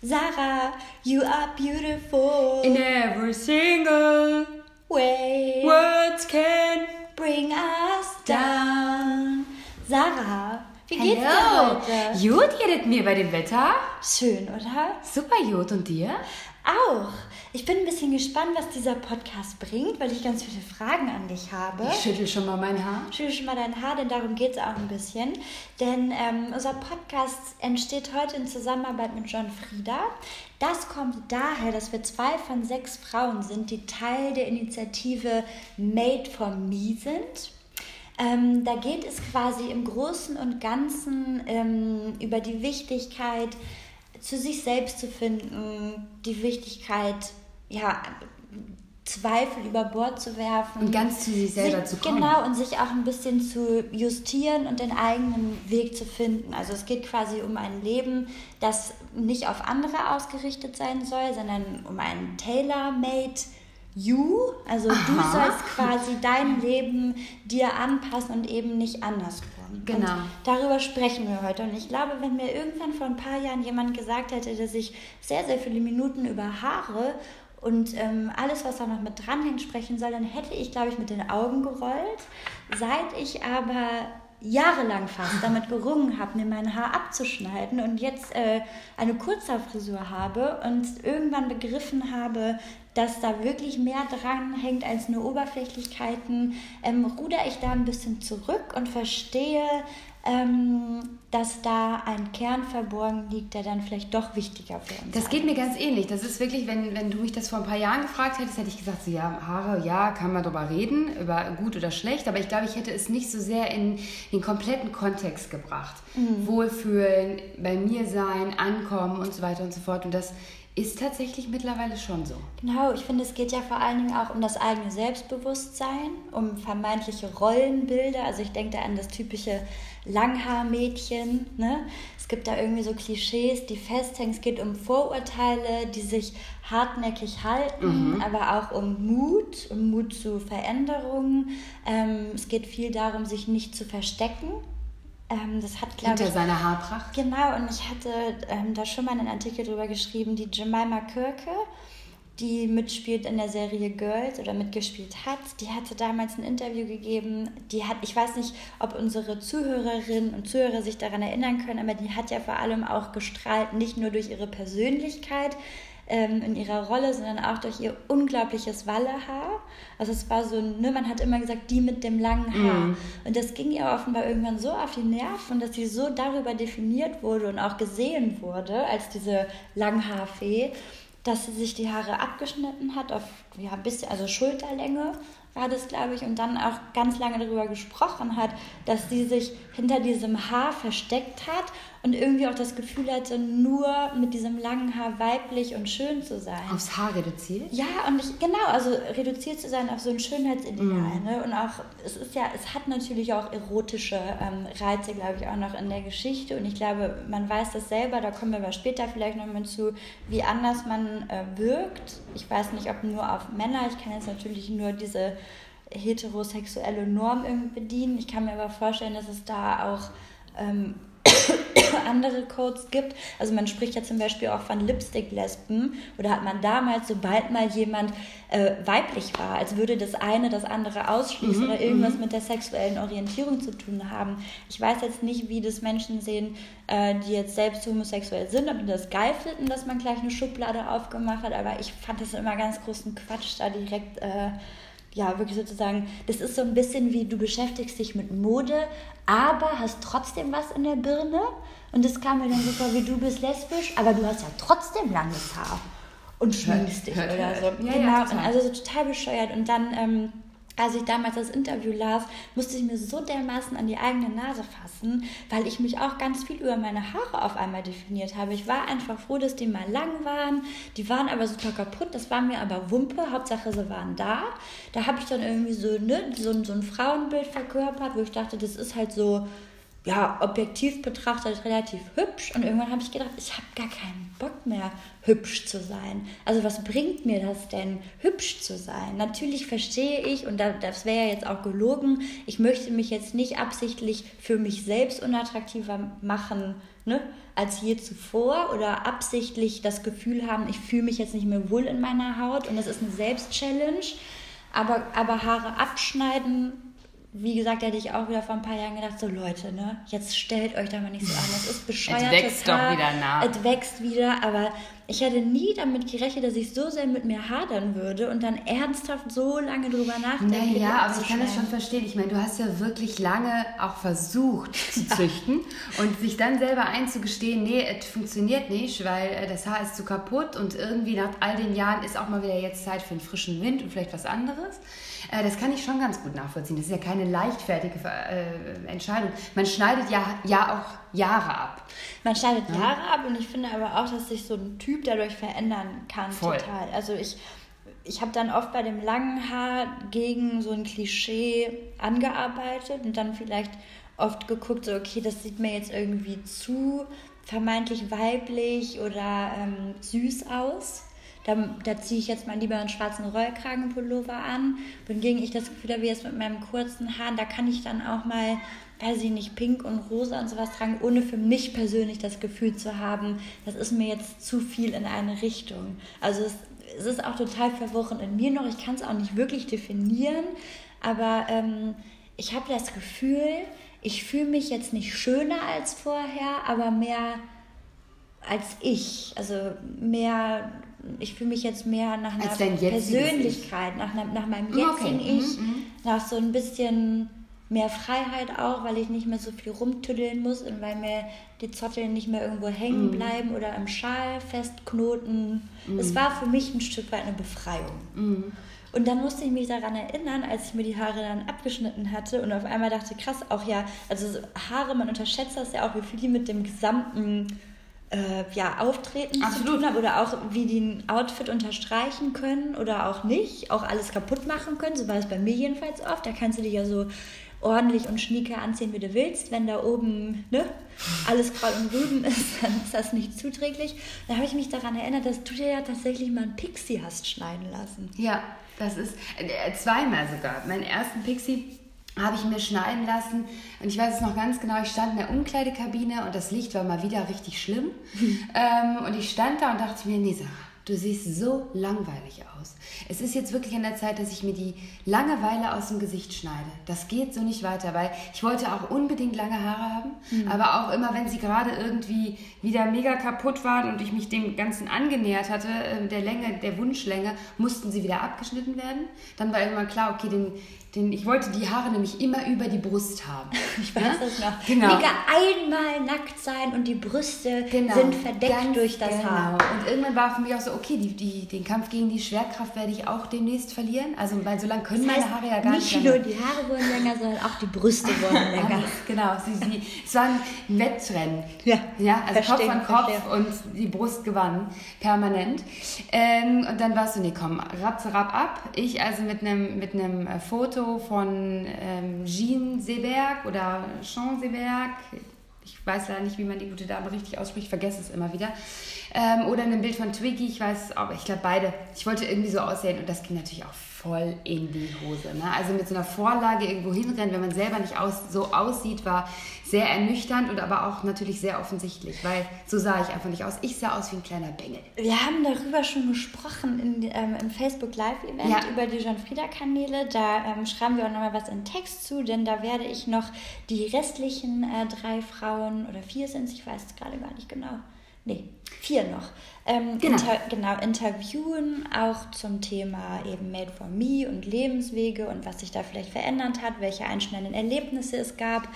Sarah, you are beautiful. In every single way. Words can bring us down. Sarah, wie geht's Hello. dir heute? Gut geht es mir bei dem Wetter? Schön, oder? Super gut. Und dir? Auch. Ich bin ein bisschen gespannt, was dieser Podcast bringt, weil ich ganz viele Fragen an dich habe. Ich schüttel schon mal mein Haar. Schüttel schon mal dein Haar, denn darum geht es auch ein bisschen. Denn ähm, unser Podcast entsteht heute in Zusammenarbeit mit John Frieda. Das kommt daher, dass wir zwei von sechs Frauen sind, die Teil der Initiative Made for Me sind. Ähm, da geht es quasi im Großen und Ganzen ähm, über die Wichtigkeit, zu sich selbst zu finden, die Wichtigkeit, ja, Zweifel über Bord zu werfen. Und ganz zu sich selber sich, zu kommen. Genau, und sich auch ein bisschen zu justieren und den eigenen Weg zu finden. Also es geht quasi um ein Leben, das nicht auf andere ausgerichtet sein soll, sondern um ein tailor-made You, also Aha. du sollst quasi dein Leben dir anpassen und eben nicht andersrum. Genau. Und darüber sprechen wir heute. Und ich glaube, wenn mir irgendwann vor ein paar Jahren jemand gesagt hätte, dass ich sehr, sehr viele Minuten über Haare und ähm, alles, was da noch mit dranhängt, sprechen soll, dann hätte ich, glaube ich, mit den Augen gerollt. Seit ich aber jahrelang fast damit gerungen habe, mir mein Haar abzuschneiden und jetzt äh, eine Kurzhaarfrisur habe und irgendwann begriffen habe, dass da wirklich mehr dran hängt als nur Oberflächlichkeiten, ähm, ruder ich da ein bisschen zurück und verstehe, ähm, dass da ein Kern verborgen liegt, der dann vielleicht doch wichtiger für uns Das geht mir ganz ähnlich. Das ist wirklich, wenn, wenn du mich das vor ein paar Jahren gefragt hättest, hätte ich gesagt, so, ja, Haare, ja, kann man drüber reden, über gut oder schlecht, aber ich glaube, ich hätte es nicht so sehr in den kompletten Kontext gebracht. Wohlfühlen, bei mir sein, ankommen und so weiter und so fort. Und das ist tatsächlich mittlerweile schon so. Genau, ich finde, es geht ja vor allen Dingen auch um das eigene Selbstbewusstsein, um vermeintliche Rollenbilder. Also ich denke da an das typische Langhaarmädchen. Ne? Es gibt da irgendwie so Klischees, die festhängen. Es geht um Vorurteile, die sich hartnäckig halten, aber auch um Mut, um Mut zu Veränderungen. Ähm, es geht viel darum, sich nicht zu verstecken. Ähm, das hat, glaube Hinter ich, seiner Haarpracht. Genau, und ich hatte ähm, da schon mal einen Artikel drüber geschrieben, die Jemima Kirke, die mitspielt in der Serie Girls oder mitgespielt hat, die hatte damals ein Interview gegeben, die hat, ich weiß nicht, ob unsere Zuhörerinnen und Zuhörer sich daran erinnern können, aber die hat ja vor allem auch gestrahlt, nicht nur durch ihre Persönlichkeit, ähm, in ihrer Rolle, sondern auch durch ihr unglaubliches Wallehaar. Also es war so, ne, man hat immer gesagt, die mit dem langen Haar. Und das ging ihr offenbar irgendwann so auf die Nerven, dass sie so darüber definiert wurde und auch gesehen wurde als diese Langhaarfee, dass sie sich die Haare abgeschnitten hat auf ja, ein bisschen, also Schulterlänge war das, glaube ich, und dann auch ganz lange darüber gesprochen hat, dass sie sich hinter diesem Haar versteckt hat und irgendwie auch das Gefühl hatte, nur mit diesem langen Haar weiblich und schön zu sein. Aufs Haar reduziert? Ja, und ich, genau, also reduziert zu sein auf so ein Schönheitsideal. Ne? Und auch, es ist ja, es hat natürlich auch erotische ähm, Reize, glaube ich, auch noch in der Geschichte. Und ich glaube, man weiß das selber, da kommen wir aber später vielleicht nochmal zu, wie anders man äh, wirkt. Ich weiß nicht, ob nur auf Männer, ich kann jetzt natürlich nur diese heterosexuelle Norm irgendwie bedienen. Ich kann mir aber vorstellen, dass es da auch ähm, andere Codes gibt. Also man spricht ja zum Beispiel auch von Lipstick-Lesben oder hat man damals, sobald mal jemand äh, weiblich war, als würde das eine das andere ausschließen oder irgendwas mit der sexuellen Orientierung zu tun haben. Ich weiß jetzt nicht, wie das Menschen sehen, äh, die jetzt selbst homosexuell sind, ob die das geil finden, dass man gleich eine Schublade aufgemacht hat, aber ich fand das immer ganz großen Quatsch, da direkt... Äh, ja, wirklich sozusagen, das ist so ein bisschen wie du beschäftigst dich mit Mode, aber hast trotzdem was in der Birne. Und das kam mir dann so vor, wie du bist lesbisch, aber du hast ja trotzdem langes Haar und schminkst dich oder so. Ja, genau, ja, total. also so total bescheuert. Und dann, ähm, als ich damals das Interview las, musste ich mir so dermaßen an die eigene Nase fassen, weil ich mich auch ganz viel über meine Haare auf einmal definiert habe. Ich war einfach froh, dass die mal lang waren. Die waren aber super kaputt. Das war mir aber Wumpe. Hauptsache, sie waren da. Da habe ich dann irgendwie so, ne, so, so ein Frauenbild verkörpert, wo ich dachte, das ist halt so ja, objektiv betrachtet relativ hübsch. Und irgendwann habe ich gedacht, ich habe gar keinen Bock mehr, hübsch zu sein. Also was bringt mir das denn, hübsch zu sein? Natürlich verstehe ich, und das wäre ja jetzt auch gelogen, ich möchte mich jetzt nicht absichtlich für mich selbst unattraktiver machen, ne, als je zuvor oder absichtlich das Gefühl haben, ich fühle mich jetzt nicht mehr wohl in meiner Haut und das ist eine Selbstchallenge. Aber, aber Haare abschneiden wie gesagt, hätte ich auch wieder vor ein paar Jahren gedacht, so Leute, ne, jetzt stellt euch da mal nicht so an, das ist bescheuert. Es wächst doch wieder nach. Es wächst wieder, aber ich hätte nie damit gerechnet, dass ich so sehr mit mir hadern würde und dann ernsthaft so lange drüber nachdenken. Naja, aber ich kann das schon verstehen. Ich meine, du hast ja wirklich lange auch versucht zu züchten und sich dann selber einzugestehen, nee, es funktioniert nicht, weil äh, das Haar ist zu kaputt und irgendwie nach all den Jahren ist auch mal wieder jetzt Zeit für einen frischen Wind und vielleicht was anderes. Äh, das kann ich schon ganz gut nachvollziehen. Das ist ja keine leichtfertige äh, Entscheidung. Man schneidet ja, ja auch Jahre ab. Man schneidet ja. Jahre ab und ich finde aber auch, dass sich so ein Typ dadurch verändern kann. Voll. Total. Also ich, ich habe dann oft bei dem langen Haar gegen so ein Klischee angearbeitet und dann vielleicht oft geguckt, so okay, das sieht mir jetzt irgendwie zu vermeintlich weiblich oder ähm, süß aus. Da, da ziehe ich jetzt mal lieber einen schwarzen Rollkragenpullover an. Wohingegen ich das Gefühl habe, jetzt mit meinem kurzen Haaren, da kann ich dann auch mal, weiß ich nicht, pink und rosa und sowas tragen, ohne für mich persönlich das Gefühl zu haben, das ist mir jetzt zu viel in eine Richtung. Also es, es ist auch total verworren in mir noch. Ich kann es auch nicht wirklich definieren, aber ähm, ich habe das Gefühl, ich fühle mich jetzt nicht schöner als vorher, aber mehr als ich. Also mehr ich fühle mich jetzt mehr nach einer Persönlichkeit, nach, nach meinem jetzigen okay. Ich, mhm, mhm, nach so ein bisschen mehr Freiheit auch, weil ich nicht mehr so viel rumtüddeln muss und weil mir die Zotteln nicht mehr irgendwo hängen mhm. bleiben oder im Schal festknoten. Mhm. Es war für mich ein Stück weit eine Befreiung. Mhm. Und dann musste ich mich daran erinnern, als ich mir die Haare dann abgeschnitten hatte und auf einmal dachte, krass, auch ja, also Haare, man unterschätzt das ja auch, wie viel die mit dem gesamten äh, ja, Auftreten Absolut. zu tun haben oder auch wie die ein Outfit unterstreichen können oder auch nicht, auch alles kaputt machen können. So war es bei mir jedenfalls oft. Da kannst du dich ja so ordentlich und schnieke anziehen, wie du willst. Wenn da oben ne, alles Kraut und Rüben ist, dann ist das nicht zuträglich. Da habe ich mich daran erinnert, dass du dir ja tatsächlich mal einen Pixie hast schneiden lassen. Ja, das ist äh, zweimal sogar. Meinen ersten Pixie habe ich mir schneiden lassen. Und ich weiß es noch ganz genau, ich stand in der Umkleidekabine und das Licht war mal wieder richtig schlimm. ähm, und ich stand da und dachte mir, nee, Sarah, du siehst so langweilig aus. Es ist jetzt wirklich an der Zeit, dass ich mir die Langeweile aus dem Gesicht schneide. Das geht so nicht weiter, weil ich wollte auch unbedingt lange Haare haben, mhm. aber auch immer, wenn sie gerade irgendwie wieder mega kaputt waren und ich mich dem Ganzen angenähert hatte, äh, der Länge, der Wunschlänge, mussten sie wieder abgeschnitten werden. Dann war irgendwann klar, okay, den, den, ich wollte die Haare nämlich immer über die Brust haben. Ich weiß ja? das noch. Genau. Mega einmal nackt sein und die Brüste genau. sind verdeckt Ganz durch das genau. Haar. Und irgendwann war für mich auch so, okay, die, die, den Kampf gegen die Schwerkraft werde ich auch demnächst verlieren. Also, weil so lange können das heißt, meine Haare ja gar nicht. Nicht nur die Haare wurden länger, sondern auch die Brüste wurden länger. genau, sie, sie, es war ein Wettrennen. Ja, ja also verstehen, Kopf an Kopf verstehen. und die Brust gewann permanent. Ähm, und dann war es so, nee, komm, rapp, rapp ab. Ich also mit einem mit äh, Foto von ähm, Jean Seberg oder Jean Seberg. Ich weiß leider nicht, wie man die gute Dame richtig ausspricht, vergesse es immer wieder. Ähm, oder ein Bild von Twiggy, ich weiß, aber ich glaube beide. Ich wollte irgendwie so aussehen und das ging natürlich auch voll in die Hose. Ne? Also mit so einer Vorlage irgendwo hinrennen, wenn man selber nicht aus, so aussieht, war sehr ernüchternd und aber auch natürlich sehr offensichtlich, weil so sah ich einfach nicht aus. Ich sah aus wie ein kleiner Bengel. Wir haben darüber schon gesprochen in, ähm, im Facebook Live-Event ja. über die John-Frieda-Kanäle. Da ähm, schreiben wir auch nochmal was in Text zu, denn da werde ich noch die restlichen äh, drei Frauen oder vier sind es, ich weiß es gerade gar nicht genau. Nee, vier noch. Ähm, genau. Inter, genau, interviewen auch zum Thema eben Made for Me und Lebenswege und was sich da vielleicht verändert hat, welche einschneidenden Erlebnisse es gab.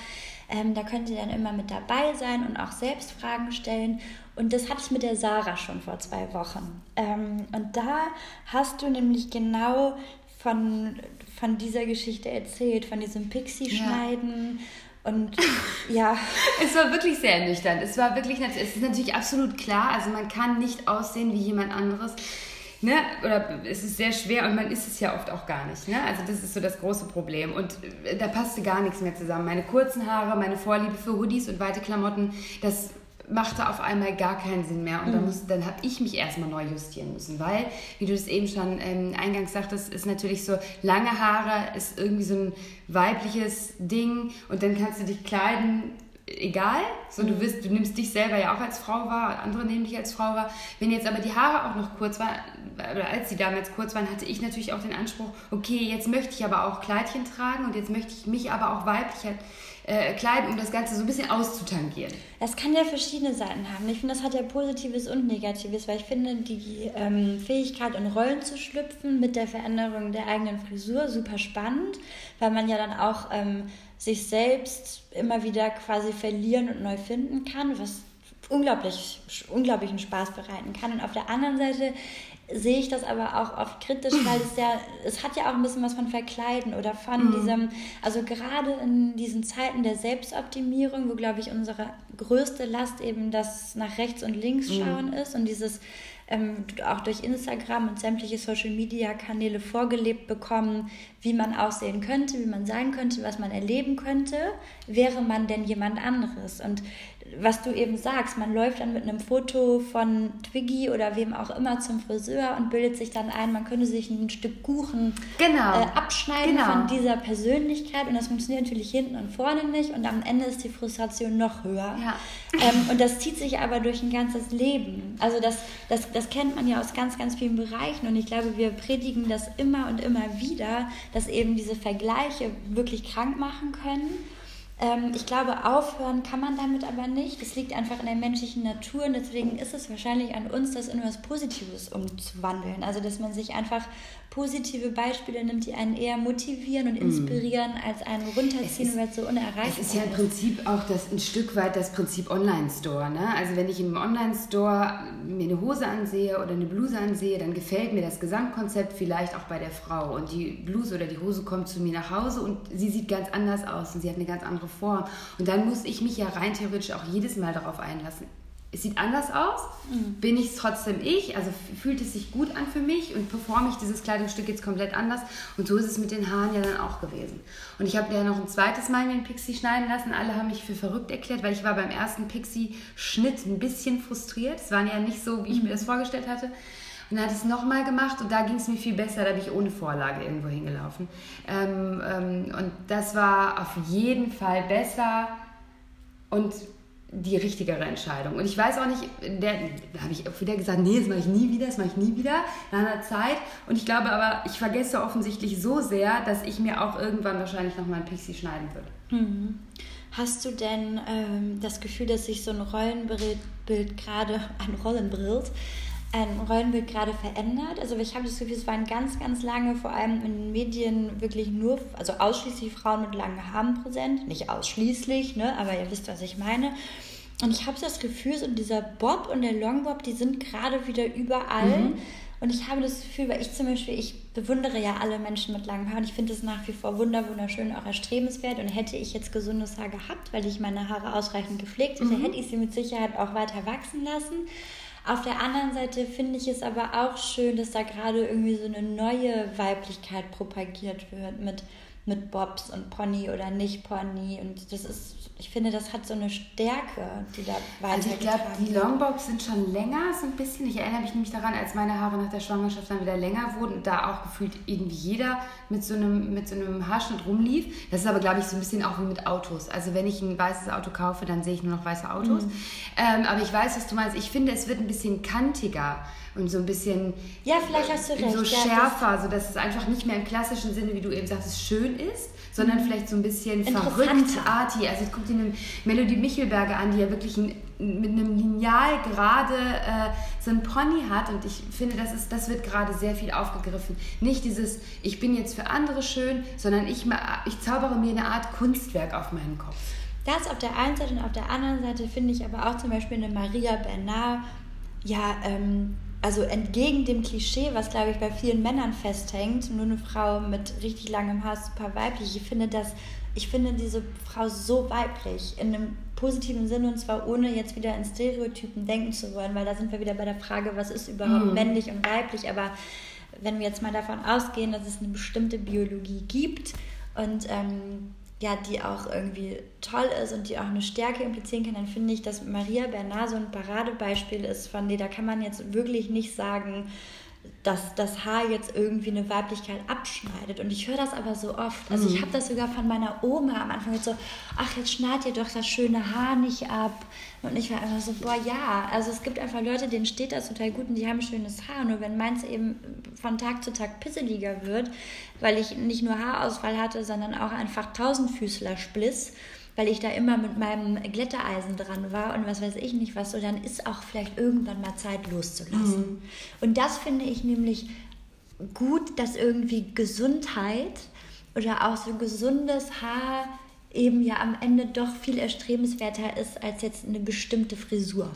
Ähm, da könnt ihr dann immer mit dabei sein und auch selbst Fragen stellen. Und das hatte ich mit der Sarah schon vor zwei Wochen. Ähm, und da hast du nämlich genau von, von dieser Geschichte erzählt, von diesem Pixie-Schneiden. Ja und ja. es war wirklich sehr ernüchternd. Es war wirklich, es ist natürlich absolut klar, also man kann nicht aussehen wie jemand anderes. ne, oder es ist sehr schwer und man ist es ja oft auch gar nicht. Ne? Also das ist so das große Problem. Und äh, da passte gar nichts mehr zusammen. Meine kurzen Haare, meine Vorliebe für Hoodies und weite Klamotten, das machte auf einmal gar keinen Sinn mehr. Und mhm. dann, musste, dann habe ich mich erstmal neu justieren müssen, weil, wie du es eben schon ähm, eingangs sagtest, ist natürlich so, lange Haare ist irgendwie so ein weibliches Ding und dann kannst du dich kleiden, egal. So, du, mhm. wirst, du nimmst dich selber ja auch als Frau wahr, andere nehmen dich als Frau wahr. Wenn jetzt aber die Haare auch noch kurz waren, oder als sie damals kurz waren, hatte ich natürlich auch den Anspruch, okay, jetzt möchte ich aber auch Kleidchen tragen und jetzt möchte ich mich aber auch weiblicher äh, kleiden, um das Ganze so ein bisschen auszutangieren. Das kann ja verschiedene Seiten haben. Ich finde, das hat ja Positives und Negatives, weil ich finde, die ähm, Fähigkeit, in Rollen zu schlüpfen mit der Veränderung der eigenen Frisur super spannend, weil man ja dann auch ähm, sich selbst immer wieder quasi verlieren und neu finden kann, was unglaublich, unglaublichen Spaß bereiten kann. Und auf der anderen Seite sehe ich das aber auch oft kritisch, weil es ja, es hat ja auch ein bisschen was von Verkleiden oder von mhm. diesem, also gerade in diesen Zeiten der Selbstoptimierung, wo glaube ich unsere größte Last eben das nach rechts und links mhm. schauen mhm. ist und dieses ähm, auch durch Instagram und sämtliche Social Media Kanäle vorgelebt bekommen, wie man aussehen könnte, wie man sein könnte, was man erleben könnte, wäre man denn jemand anderes. Und was du eben sagst, man läuft dann mit einem Foto von Twiggy oder wem auch immer zum Friseur und bildet sich dann ein, man könnte sich ein Stück Kuchen genau. äh, abschneiden genau. von dieser Persönlichkeit und das funktioniert natürlich hinten und vorne nicht und am Ende ist die Frustration noch höher. Ja. Ähm, und das zieht sich aber durch ein ganzes Leben. Also das, das, das kennt man ja aus ganz, ganz vielen Bereichen und ich glaube, wir predigen das immer und immer wieder, dass eben diese Vergleiche wirklich krank machen können ich glaube, aufhören kann man damit aber nicht. Das liegt einfach in der menschlichen Natur und deswegen ist es wahrscheinlich an uns, das in etwas Positives umzuwandeln. Also, dass man sich einfach positive Beispiele nimmt, die einen eher motivieren und mm. inspirieren, mm. als einen runterziehen, weil es so unerreichbar ist. Es ist ja im Prinzip auch das, ein Stück weit das Prinzip Online-Store. Ne? Also wenn ich im Online-Store mir eine Hose ansehe oder eine Bluse ansehe, dann gefällt mir das Gesamtkonzept vielleicht auch bei der Frau. Und die Bluse oder die Hose kommt zu mir nach Hause und sie sieht ganz anders aus und sie hat eine ganz andere Form. Und dann muss ich mich ja rein theoretisch auch jedes Mal darauf einlassen es sieht anders aus, mhm. bin ich trotzdem ich, also fühlt es sich gut an für mich und performe ich dieses Kleidungsstück jetzt komplett anders. Und so ist es mit den Haaren ja dann auch gewesen. Und ich habe ja noch ein zweites Mal mir einen Pixie schneiden lassen. Alle haben mich für verrückt erklärt, weil ich war beim ersten Pixie-Schnitt ein bisschen frustriert. Es war ja nicht so, wie ich mhm. mir das vorgestellt hatte. Und dann ich es nochmal gemacht und da ging es mir viel besser. Da bin ich ohne Vorlage irgendwo hingelaufen. Ähm, ähm, und das war auf jeden Fall besser. Und die richtigere Entscheidung. Und ich weiß auch nicht, der, da habe ich wieder gesagt, nee, das mache ich nie wieder, das mache ich nie wieder, nach einer Zeit. Und ich glaube aber, ich vergesse offensichtlich so sehr, dass ich mir auch irgendwann wahrscheinlich noch mal ein Pixie schneiden würde. Mhm. Hast du denn ähm, das Gefühl, dass sich so ein Rollenbild gerade, ein Rollenbild, ein Rollenbild gerade verändert? Also ich habe das Gefühl, es waren ganz, ganz lange, vor allem in den Medien, wirklich nur, also ausschließlich Frauen mit langen Haaren präsent. Nicht ausschließlich, ne? aber ihr wisst, was ich meine. Und ich habe das Gefühl, so dieser Bob und der Longbob, die sind gerade wieder überall. Mhm. Und ich habe das Gefühl, weil ich zum Beispiel, ich bewundere ja alle Menschen mit langen Haaren. Ich finde es nach wie vor wunderschön, auch erstrebenswert. Und hätte ich jetzt gesundes Haar gehabt, weil ich meine Haare ausreichend gepflegt hätte, mhm. hätte ich sie mit Sicherheit auch weiter wachsen lassen. Auf der anderen Seite finde ich es aber auch schön, dass da gerade irgendwie so eine neue Weiblichkeit propagiert wird mit, mit Bobs und Pony oder nicht Pony. Und das ist ich finde, das hat so eine Stärke, die da weiter. Also ich glaube, die Longbobs sind schon länger, so ein bisschen. Ich erinnere mich nämlich daran, als meine Haare nach der Schwangerschaft dann wieder länger wurden und da auch gefühlt irgendwie jeder mit so einem, mit so einem Haarschnitt rumlief. Das ist aber, glaube ich, so ein bisschen auch wie mit Autos. Also wenn ich ein weißes Auto kaufe, dann sehe ich nur noch weiße Autos. Mhm. Ähm, aber ich weiß, was du meinst. Ich finde, es wird ein bisschen kantiger und so ein bisschen ja, vielleicht hast du recht. so schärfer, ja, sodass es einfach nicht mehr im klassischen Sinne, wie du eben sagst, schön ist, sondern mhm. vielleicht so ein bisschen verrückt, arty. Also guck dir eine Melodie Michelberger an, die ja wirklich ein, mit einem Lineal gerade äh, so ein Pony hat und ich finde, das, ist, das wird gerade sehr viel aufgegriffen. Nicht dieses, ich bin jetzt für andere schön, sondern ich, ich zaubere mir eine Art Kunstwerk auf meinen Kopf. Das auf der einen Seite und auf der anderen Seite finde ich aber auch zum Beispiel eine Maria Bernard, ja, ähm, also entgegen dem Klischee, was glaube ich bei vielen Männern festhängt, nur eine Frau mit richtig langem Haar super weiblich. Ich finde das, ich finde diese Frau so weiblich in einem positiven Sinne und zwar ohne jetzt wieder in Stereotypen denken zu wollen, weil da sind wir wieder bei der Frage, was ist überhaupt mhm. männlich und weiblich, aber wenn wir jetzt mal davon ausgehen, dass es eine bestimmte Biologie gibt und ähm, ja, die auch irgendwie toll ist und die auch eine Stärke implizieren kann, dann finde ich, dass Maria Bernard so ein Paradebeispiel ist, von der da kann man jetzt wirklich nicht sagen, dass das Haar jetzt irgendwie eine Weiblichkeit abschneidet. Und ich höre das aber so oft. Also ich mhm. habe das sogar von meiner Oma am Anfang so, ach, jetzt schneidet ihr doch das schöne Haar nicht ab. Und ich war einfach so, boah, ja. Also es gibt einfach Leute, denen steht das total gut und die haben schönes Haar. Nur wenn meins eben von Tag zu Tag pisseliger wird, weil ich nicht nur Haarausfall hatte, sondern auch einfach Tausendfüßler-Spliss, weil ich da immer mit meinem Glättereisen dran war und was weiß ich nicht was, so dann ist auch vielleicht irgendwann mal Zeit loszulassen. Mhm. Und das finde ich nämlich gut, dass irgendwie Gesundheit oder auch so gesundes Haar eben ja am Ende doch viel erstrebenswerter ist als jetzt eine bestimmte Frisur.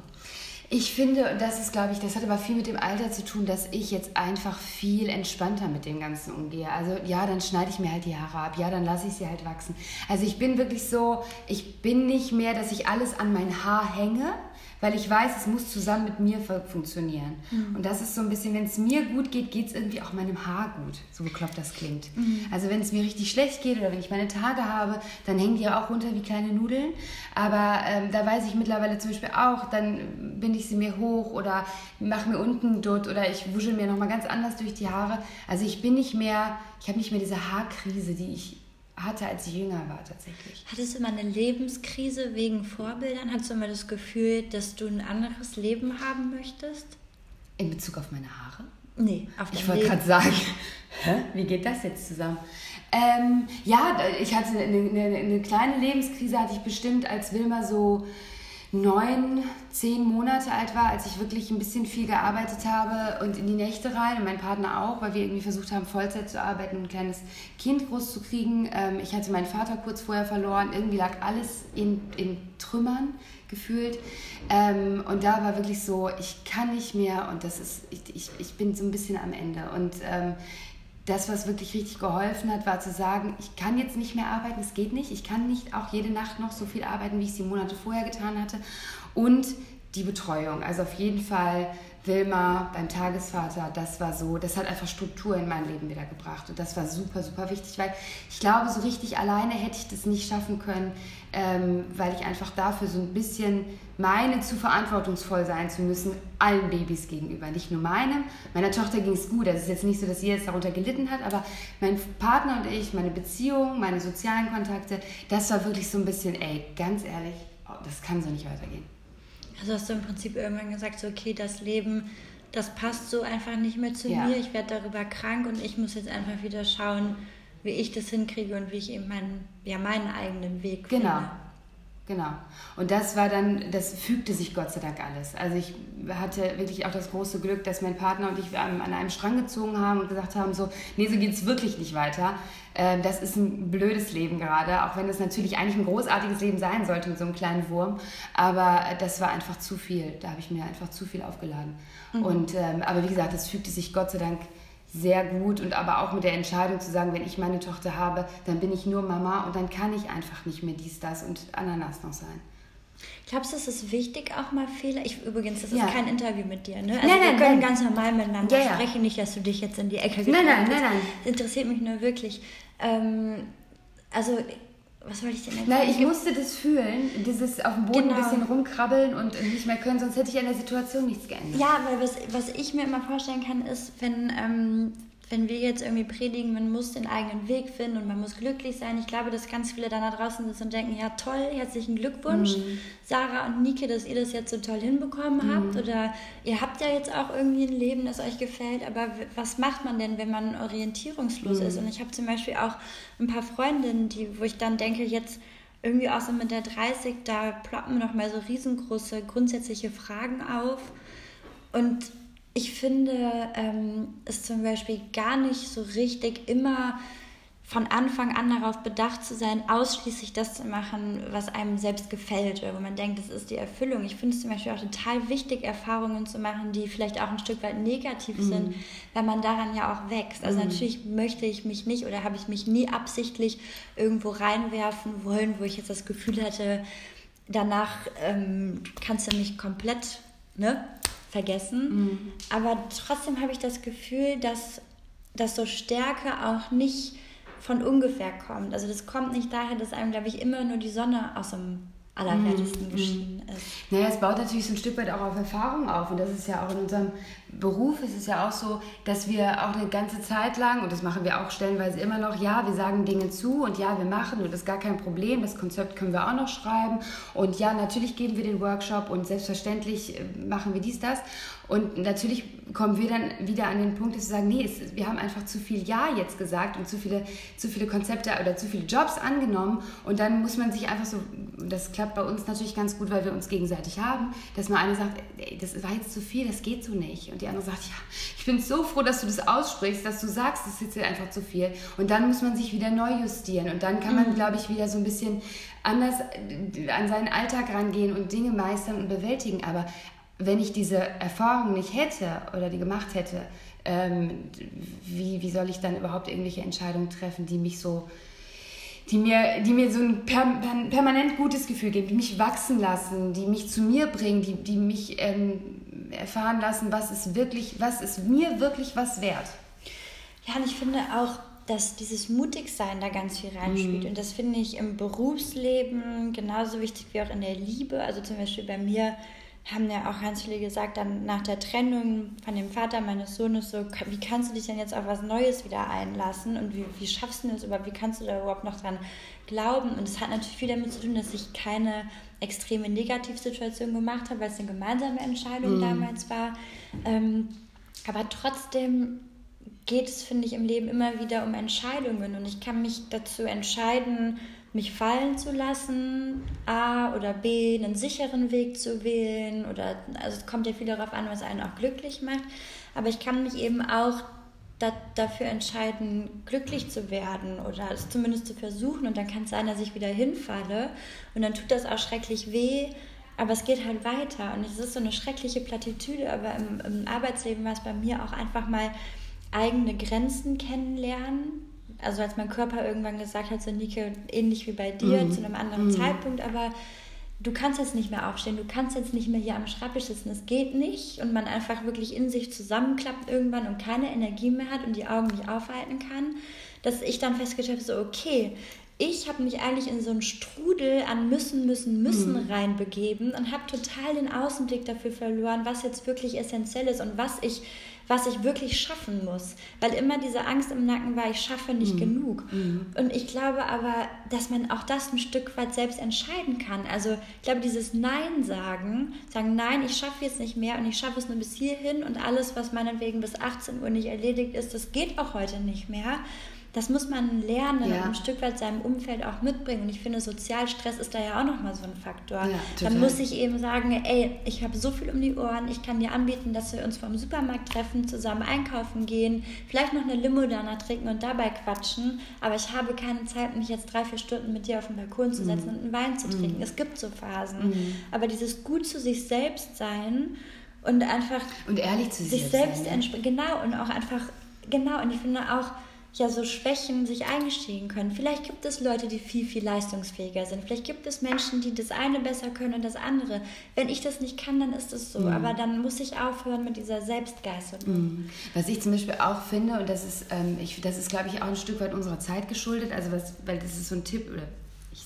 Ich finde, und das ist, glaube ich, das hat aber viel mit dem Alter zu tun, dass ich jetzt einfach viel entspannter mit dem Ganzen umgehe. Also ja, dann schneide ich mir halt die Haare ab, ja, dann lasse ich sie halt wachsen. Also ich bin wirklich so, ich bin nicht mehr, dass ich alles an mein Haar hänge, weil ich weiß, es muss zusammen mit mir funktionieren. Mhm. Und das ist so ein bisschen, wenn es mir gut geht, geht es irgendwie auch meinem Haar gut, so bekloppt das klingt. Mhm. Also wenn es mir richtig schlecht geht oder wenn ich meine Tage habe, dann hängen die ja auch runter wie kleine Nudeln. Aber ähm, da weiß ich mittlerweile zum Beispiel auch, dann binde ich sie mir hoch oder mache mir unten dort oder ich wuschel mir nochmal ganz anders durch die Haare. Also ich bin nicht mehr, ich habe nicht mehr diese Haarkrise, die ich hatte, als ich jünger war tatsächlich. Hattest du immer eine Lebenskrise wegen Vorbildern? Hattest du immer das Gefühl, dass du ein anderes Leben haben möchtest? In Bezug auf meine Haare? Nee, auf Ich wollte gerade sagen, hä? wie geht das jetzt zusammen? Ähm, ja, ich hatte eine, eine, eine kleine Lebenskrise, hatte ich bestimmt, als Wilma so neun, zehn Monate alt war, als ich wirklich ein bisschen viel gearbeitet habe und in die Nächte rein und mein Partner auch, weil wir irgendwie versucht haben, Vollzeit zu arbeiten und ein kleines Kind groß zu kriegen. Ähm, ich hatte meinen Vater kurz vorher verloren, irgendwie lag alles in, in Trümmern gefühlt. Ähm, und da war wirklich so, ich kann nicht mehr und das ist, ich, ich, ich bin so ein bisschen am Ende. Und ähm, das, was wirklich richtig geholfen hat, war zu sagen, ich kann jetzt nicht mehr arbeiten, es geht nicht. Ich kann nicht auch jede Nacht noch so viel arbeiten, wie ich es die Monate vorher getan hatte. Und die Betreuung. Also auf jeden Fall Wilma beim Tagesvater, das war so, das hat einfach Struktur in mein Leben wieder gebracht. Und das war super, super wichtig, weil ich glaube, so richtig alleine hätte ich das nicht schaffen können, ähm, weil ich einfach dafür so ein bisschen meine zu verantwortungsvoll sein zu müssen, allen Babys gegenüber. Nicht nur meinem. Meiner Tochter ging es gut. Das ist jetzt nicht so, dass sie jetzt darunter gelitten hat, aber mein Partner und ich, meine Beziehung, meine sozialen Kontakte, das war wirklich so ein bisschen, ey, ganz ehrlich, oh, das kann so nicht weitergehen. Also hast du im Prinzip irgendwann gesagt, so, okay, das Leben, das passt so einfach nicht mehr zu ja. mir, ich werde darüber krank und ich muss jetzt einfach wieder schauen, wie ich das hinkriege und wie ich eben meinen, ja, meinen eigenen Weg genau. finde. Genau. Und das war dann, das fügte sich Gott sei Dank alles. Also ich hatte wirklich auch das große Glück, dass mein Partner und ich an einem Strang gezogen haben und gesagt haben, so, nee, so geht es wirklich nicht weiter. Ähm, das ist ein blödes Leben gerade, auch wenn es natürlich eigentlich ein großartiges Leben sein sollte mit so einem kleinen Wurm. Aber das war einfach zu viel. Da habe ich mir einfach zu viel aufgeladen. Mhm. Und, ähm, aber wie gesagt, das fügte sich Gott sei Dank sehr gut und aber auch mit der Entscheidung zu sagen, wenn ich meine Tochter habe, dann bin ich nur Mama und dann kann ich einfach nicht mehr dies, das und Ananas noch sein. Glaubst du, es ist wichtig, auch mal Fehler? Ich, übrigens, das ist ja. kein Interview mit dir, ne? Also nein, nein, wir können nein. ganz normal miteinander ja, sprechen, nicht, dass du dich jetzt in die Ecke Nein, nein, nein, nein. Das interessiert mich nur wirklich. Ähm, also was wollte ich denn jetzt Nein, ich musste das fühlen, dieses auf dem Boden genau. ein bisschen rumkrabbeln und nicht mehr können, sonst hätte ich an der Situation nichts geändert. Ja, weil was, was ich mir immer vorstellen kann, ist, wenn, ähm, wenn wir jetzt irgendwie predigen, man muss den eigenen Weg finden und man muss glücklich sein. Ich glaube, dass ganz viele dann da draußen sitzen und denken, ja toll, herzlichen Glückwunsch, mhm. Sarah und Nike, dass ihr das jetzt so toll hinbekommen mhm. habt. Oder ihr habt ja jetzt auch irgendwie ein Leben, das euch gefällt. Aber was macht man denn, wenn man orientierungslos mhm. ist? Und ich habe zum Beispiel auch ein paar Freundinnen, die, wo ich dann denke, jetzt irgendwie auch so mit der 30, da ploppen noch mal so riesengroße grundsätzliche Fragen auf. Und ich finde ähm, es zum Beispiel gar nicht so richtig immer von Anfang an darauf bedacht zu sein, ausschließlich das zu machen, was einem selbst gefällt oder wo man denkt, das ist die Erfüllung. Ich finde es zum Beispiel auch total wichtig, Erfahrungen zu machen, die vielleicht auch ein Stück weit negativ mhm. sind, weil man daran ja auch wächst. Also mhm. natürlich möchte ich mich nicht oder habe ich mich nie absichtlich irgendwo reinwerfen wollen, wo ich jetzt das Gefühl hatte, danach ähm, kannst du mich komplett ne, vergessen. Mhm. Aber trotzdem habe ich das Gefühl, dass, dass so Stärke auch nicht von ungefähr kommt. Also das kommt nicht daher, dass einem, glaube ich, immer nur die Sonne aus dem allerwertesten mm, geschienen ist. Naja, es baut natürlich so ein Stück weit auch auf Erfahrung auf. Und das ist ja auch in unserem Beruf, ist es ja auch so, dass wir auch eine ganze Zeit lang, und das machen wir auch stellenweise immer noch, ja, wir sagen Dinge zu und ja, wir machen und das ist gar kein Problem, das Konzept können wir auch noch schreiben. Und ja, natürlich geben wir den Workshop und selbstverständlich äh, machen wir dies, das. Und natürlich kommen wir dann wieder an den Punkt, dass wir sagen, nee, es, wir haben einfach zu viel Ja jetzt gesagt und zu viele, zu viele Konzepte oder zu viele Jobs angenommen. Und dann muss man sich einfach so, das klappt bei uns natürlich ganz gut, weil wir uns gegenseitig haben, dass man eine sagt, ey, das war jetzt zu viel, das geht so nicht. Und die andere sagt, ja, ich bin so froh, dass du das aussprichst, dass du sagst, das ist jetzt einfach zu viel. Und dann muss man sich wieder neu justieren. Und dann kann man, mhm. glaube ich, wieder so ein bisschen anders an seinen Alltag rangehen und Dinge meistern und bewältigen. Aber wenn ich diese Erfahrung nicht hätte oder die gemacht hätte, ähm, wie, wie soll ich dann überhaupt irgendwelche Entscheidungen treffen, die mich so, die mir, die mir so ein per, permanent gutes Gefühl geben, die mich wachsen lassen, die mich zu mir bringen, die, die mich ähm, erfahren lassen, was ist wirklich, was ist mir wirklich was wert. Ja, und ich finde auch, dass dieses Mutigsein da ganz viel reinspielt. Mhm. Und das finde ich im Berufsleben genauso wichtig wie auch in der Liebe. Also zum Beispiel bei mir haben ja auch ganz viele gesagt, dann nach der Trennung von dem Vater meines Sohnes, so, wie kannst du dich denn jetzt auf was Neues wieder einlassen und wie, wie schaffst du das überhaupt, wie kannst du da überhaupt noch dran glauben? Und es hat natürlich viel damit zu tun, dass ich keine extreme Negativsituation gemacht habe, weil es eine gemeinsame Entscheidung mhm. damals war. Ähm, aber trotzdem geht es, finde ich, im Leben immer wieder um Entscheidungen und ich kann mich dazu entscheiden, mich fallen zu lassen, A oder B, einen sicheren Weg zu wählen oder, also es kommt ja viel darauf an, was einen auch glücklich macht, aber ich kann mich eben auch da, dafür entscheiden, glücklich zu werden oder es zumindest zu versuchen. Und dann kann es sein, dass ich wieder hinfalle. Und dann tut das auch schrecklich weh, aber es geht halt weiter. Und es ist so eine schreckliche Plattitüde, aber im, im Arbeitsleben war es bei mir auch einfach mal eigene Grenzen kennenlernen, also als mein Körper irgendwann gesagt hat, so Nike, ähnlich wie bei dir, mhm. zu einem anderen mhm. Zeitpunkt, aber du kannst jetzt nicht mehr aufstehen, du kannst jetzt nicht mehr hier am Schreibtisch sitzen, es geht nicht und man einfach wirklich in sich zusammenklappt irgendwann und keine Energie mehr hat und die Augen nicht aufhalten kann, dass ich dann festgestellt habe, so okay, ich habe mich eigentlich in so einen Strudel an müssen, müssen, müssen mhm. reinbegeben und habe total den Außenblick dafür verloren, was jetzt wirklich essentiell ist und was ich was ich wirklich schaffen muss. Weil immer diese Angst im Nacken war, ich schaffe nicht mhm. genug. Mhm. Und ich glaube aber, dass man auch das ein Stück weit selbst entscheiden kann. Also ich glaube, dieses Nein sagen, sagen, nein, ich schaffe jetzt nicht mehr und ich schaffe es nur bis hierhin und alles, was meinetwegen bis 18 Uhr nicht erledigt ist, das geht auch heute nicht mehr das muss man lernen ja. und ein Stück weit seinem Umfeld auch mitbringen. Und ich finde, Sozialstress ist da ja auch nochmal so ein Faktor. Ja, Dann muss ich eben sagen, ey, ich habe so viel um die Ohren, ich kann dir anbieten, dass wir uns vom Supermarkt treffen, zusammen einkaufen gehen, vielleicht noch eine Limo danach trinken und dabei quatschen, aber ich habe keine Zeit, mich jetzt drei, vier Stunden mit dir auf den Balkon zu setzen mhm. und einen Wein zu trinken. Mhm. Es gibt so Phasen. Mhm. Aber dieses gut zu sich selbst sein und einfach und ehrlich zu sich selbst sein, ne? genau und auch einfach genau und ich finde auch ja so Schwächen sich eingestehen können. Vielleicht gibt es Leute, die viel, viel leistungsfähiger sind. Vielleicht gibt es Menschen, die das eine besser können und das andere. Wenn ich das nicht kann, dann ist es so. Mhm. Aber dann muss ich aufhören mit dieser Selbstgeißelung. Mhm. Was ich zum Beispiel auch finde, und das ist, ähm, ich, das ist, glaube ich, auch ein Stück weit unserer Zeit geschuldet, also was, weil das ist so ein Tipp, oder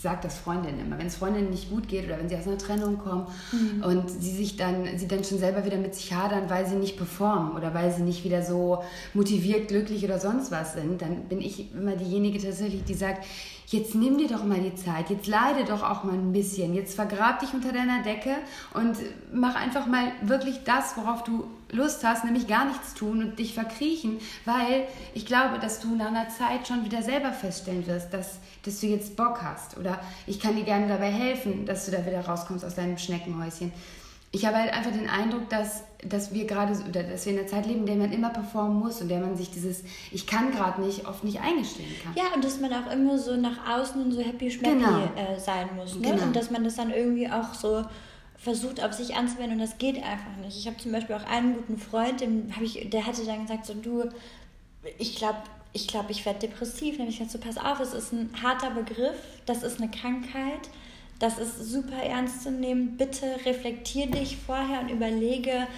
ich sage das Freundinnen immer, wenn es Freundinnen nicht gut geht oder wenn sie aus einer Trennung kommen mhm. und sie sich dann, sie dann schon selber wieder mit sich hadern, weil sie nicht performen oder weil sie nicht wieder so motiviert, glücklich oder sonst was sind, dann bin ich immer diejenige tatsächlich, die sagt, jetzt nimm dir doch mal die Zeit, jetzt leide doch auch mal ein bisschen, jetzt vergrab dich unter deiner Decke und mach einfach mal wirklich das, worauf du Lust hast, nämlich gar nichts tun und dich verkriechen, weil ich glaube, dass du nach einer Zeit schon wieder selber feststellen wirst, dass, dass du jetzt Bock hast oder ich kann dir gerne dabei helfen, dass du da wieder rauskommst aus deinem Schneckenhäuschen. Ich habe halt einfach den Eindruck, dass, dass wir gerade oder dass wir in einer Zeit leben, in der man immer performen muss und der man sich dieses Ich kann gerade nicht oft nicht eingestehen kann. Ja, und dass man auch immer so nach außen so happy schmecky genau. äh, sein muss. Ne? Genau. Und dass man das dann irgendwie auch so versucht auf sich anzuwenden und das geht einfach nicht. Ich habe zum Beispiel auch einen guten Freund, dem ich, der hatte dann gesagt, so du, ich glaube, ich glaube, ich werde depressiv. Dann habe ich gesagt, so pass auf, es ist ein harter Begriff, das ist eine Krankheit. Das ist super ernst zu nehmen. Bitte reflektier dich vorher und überlege,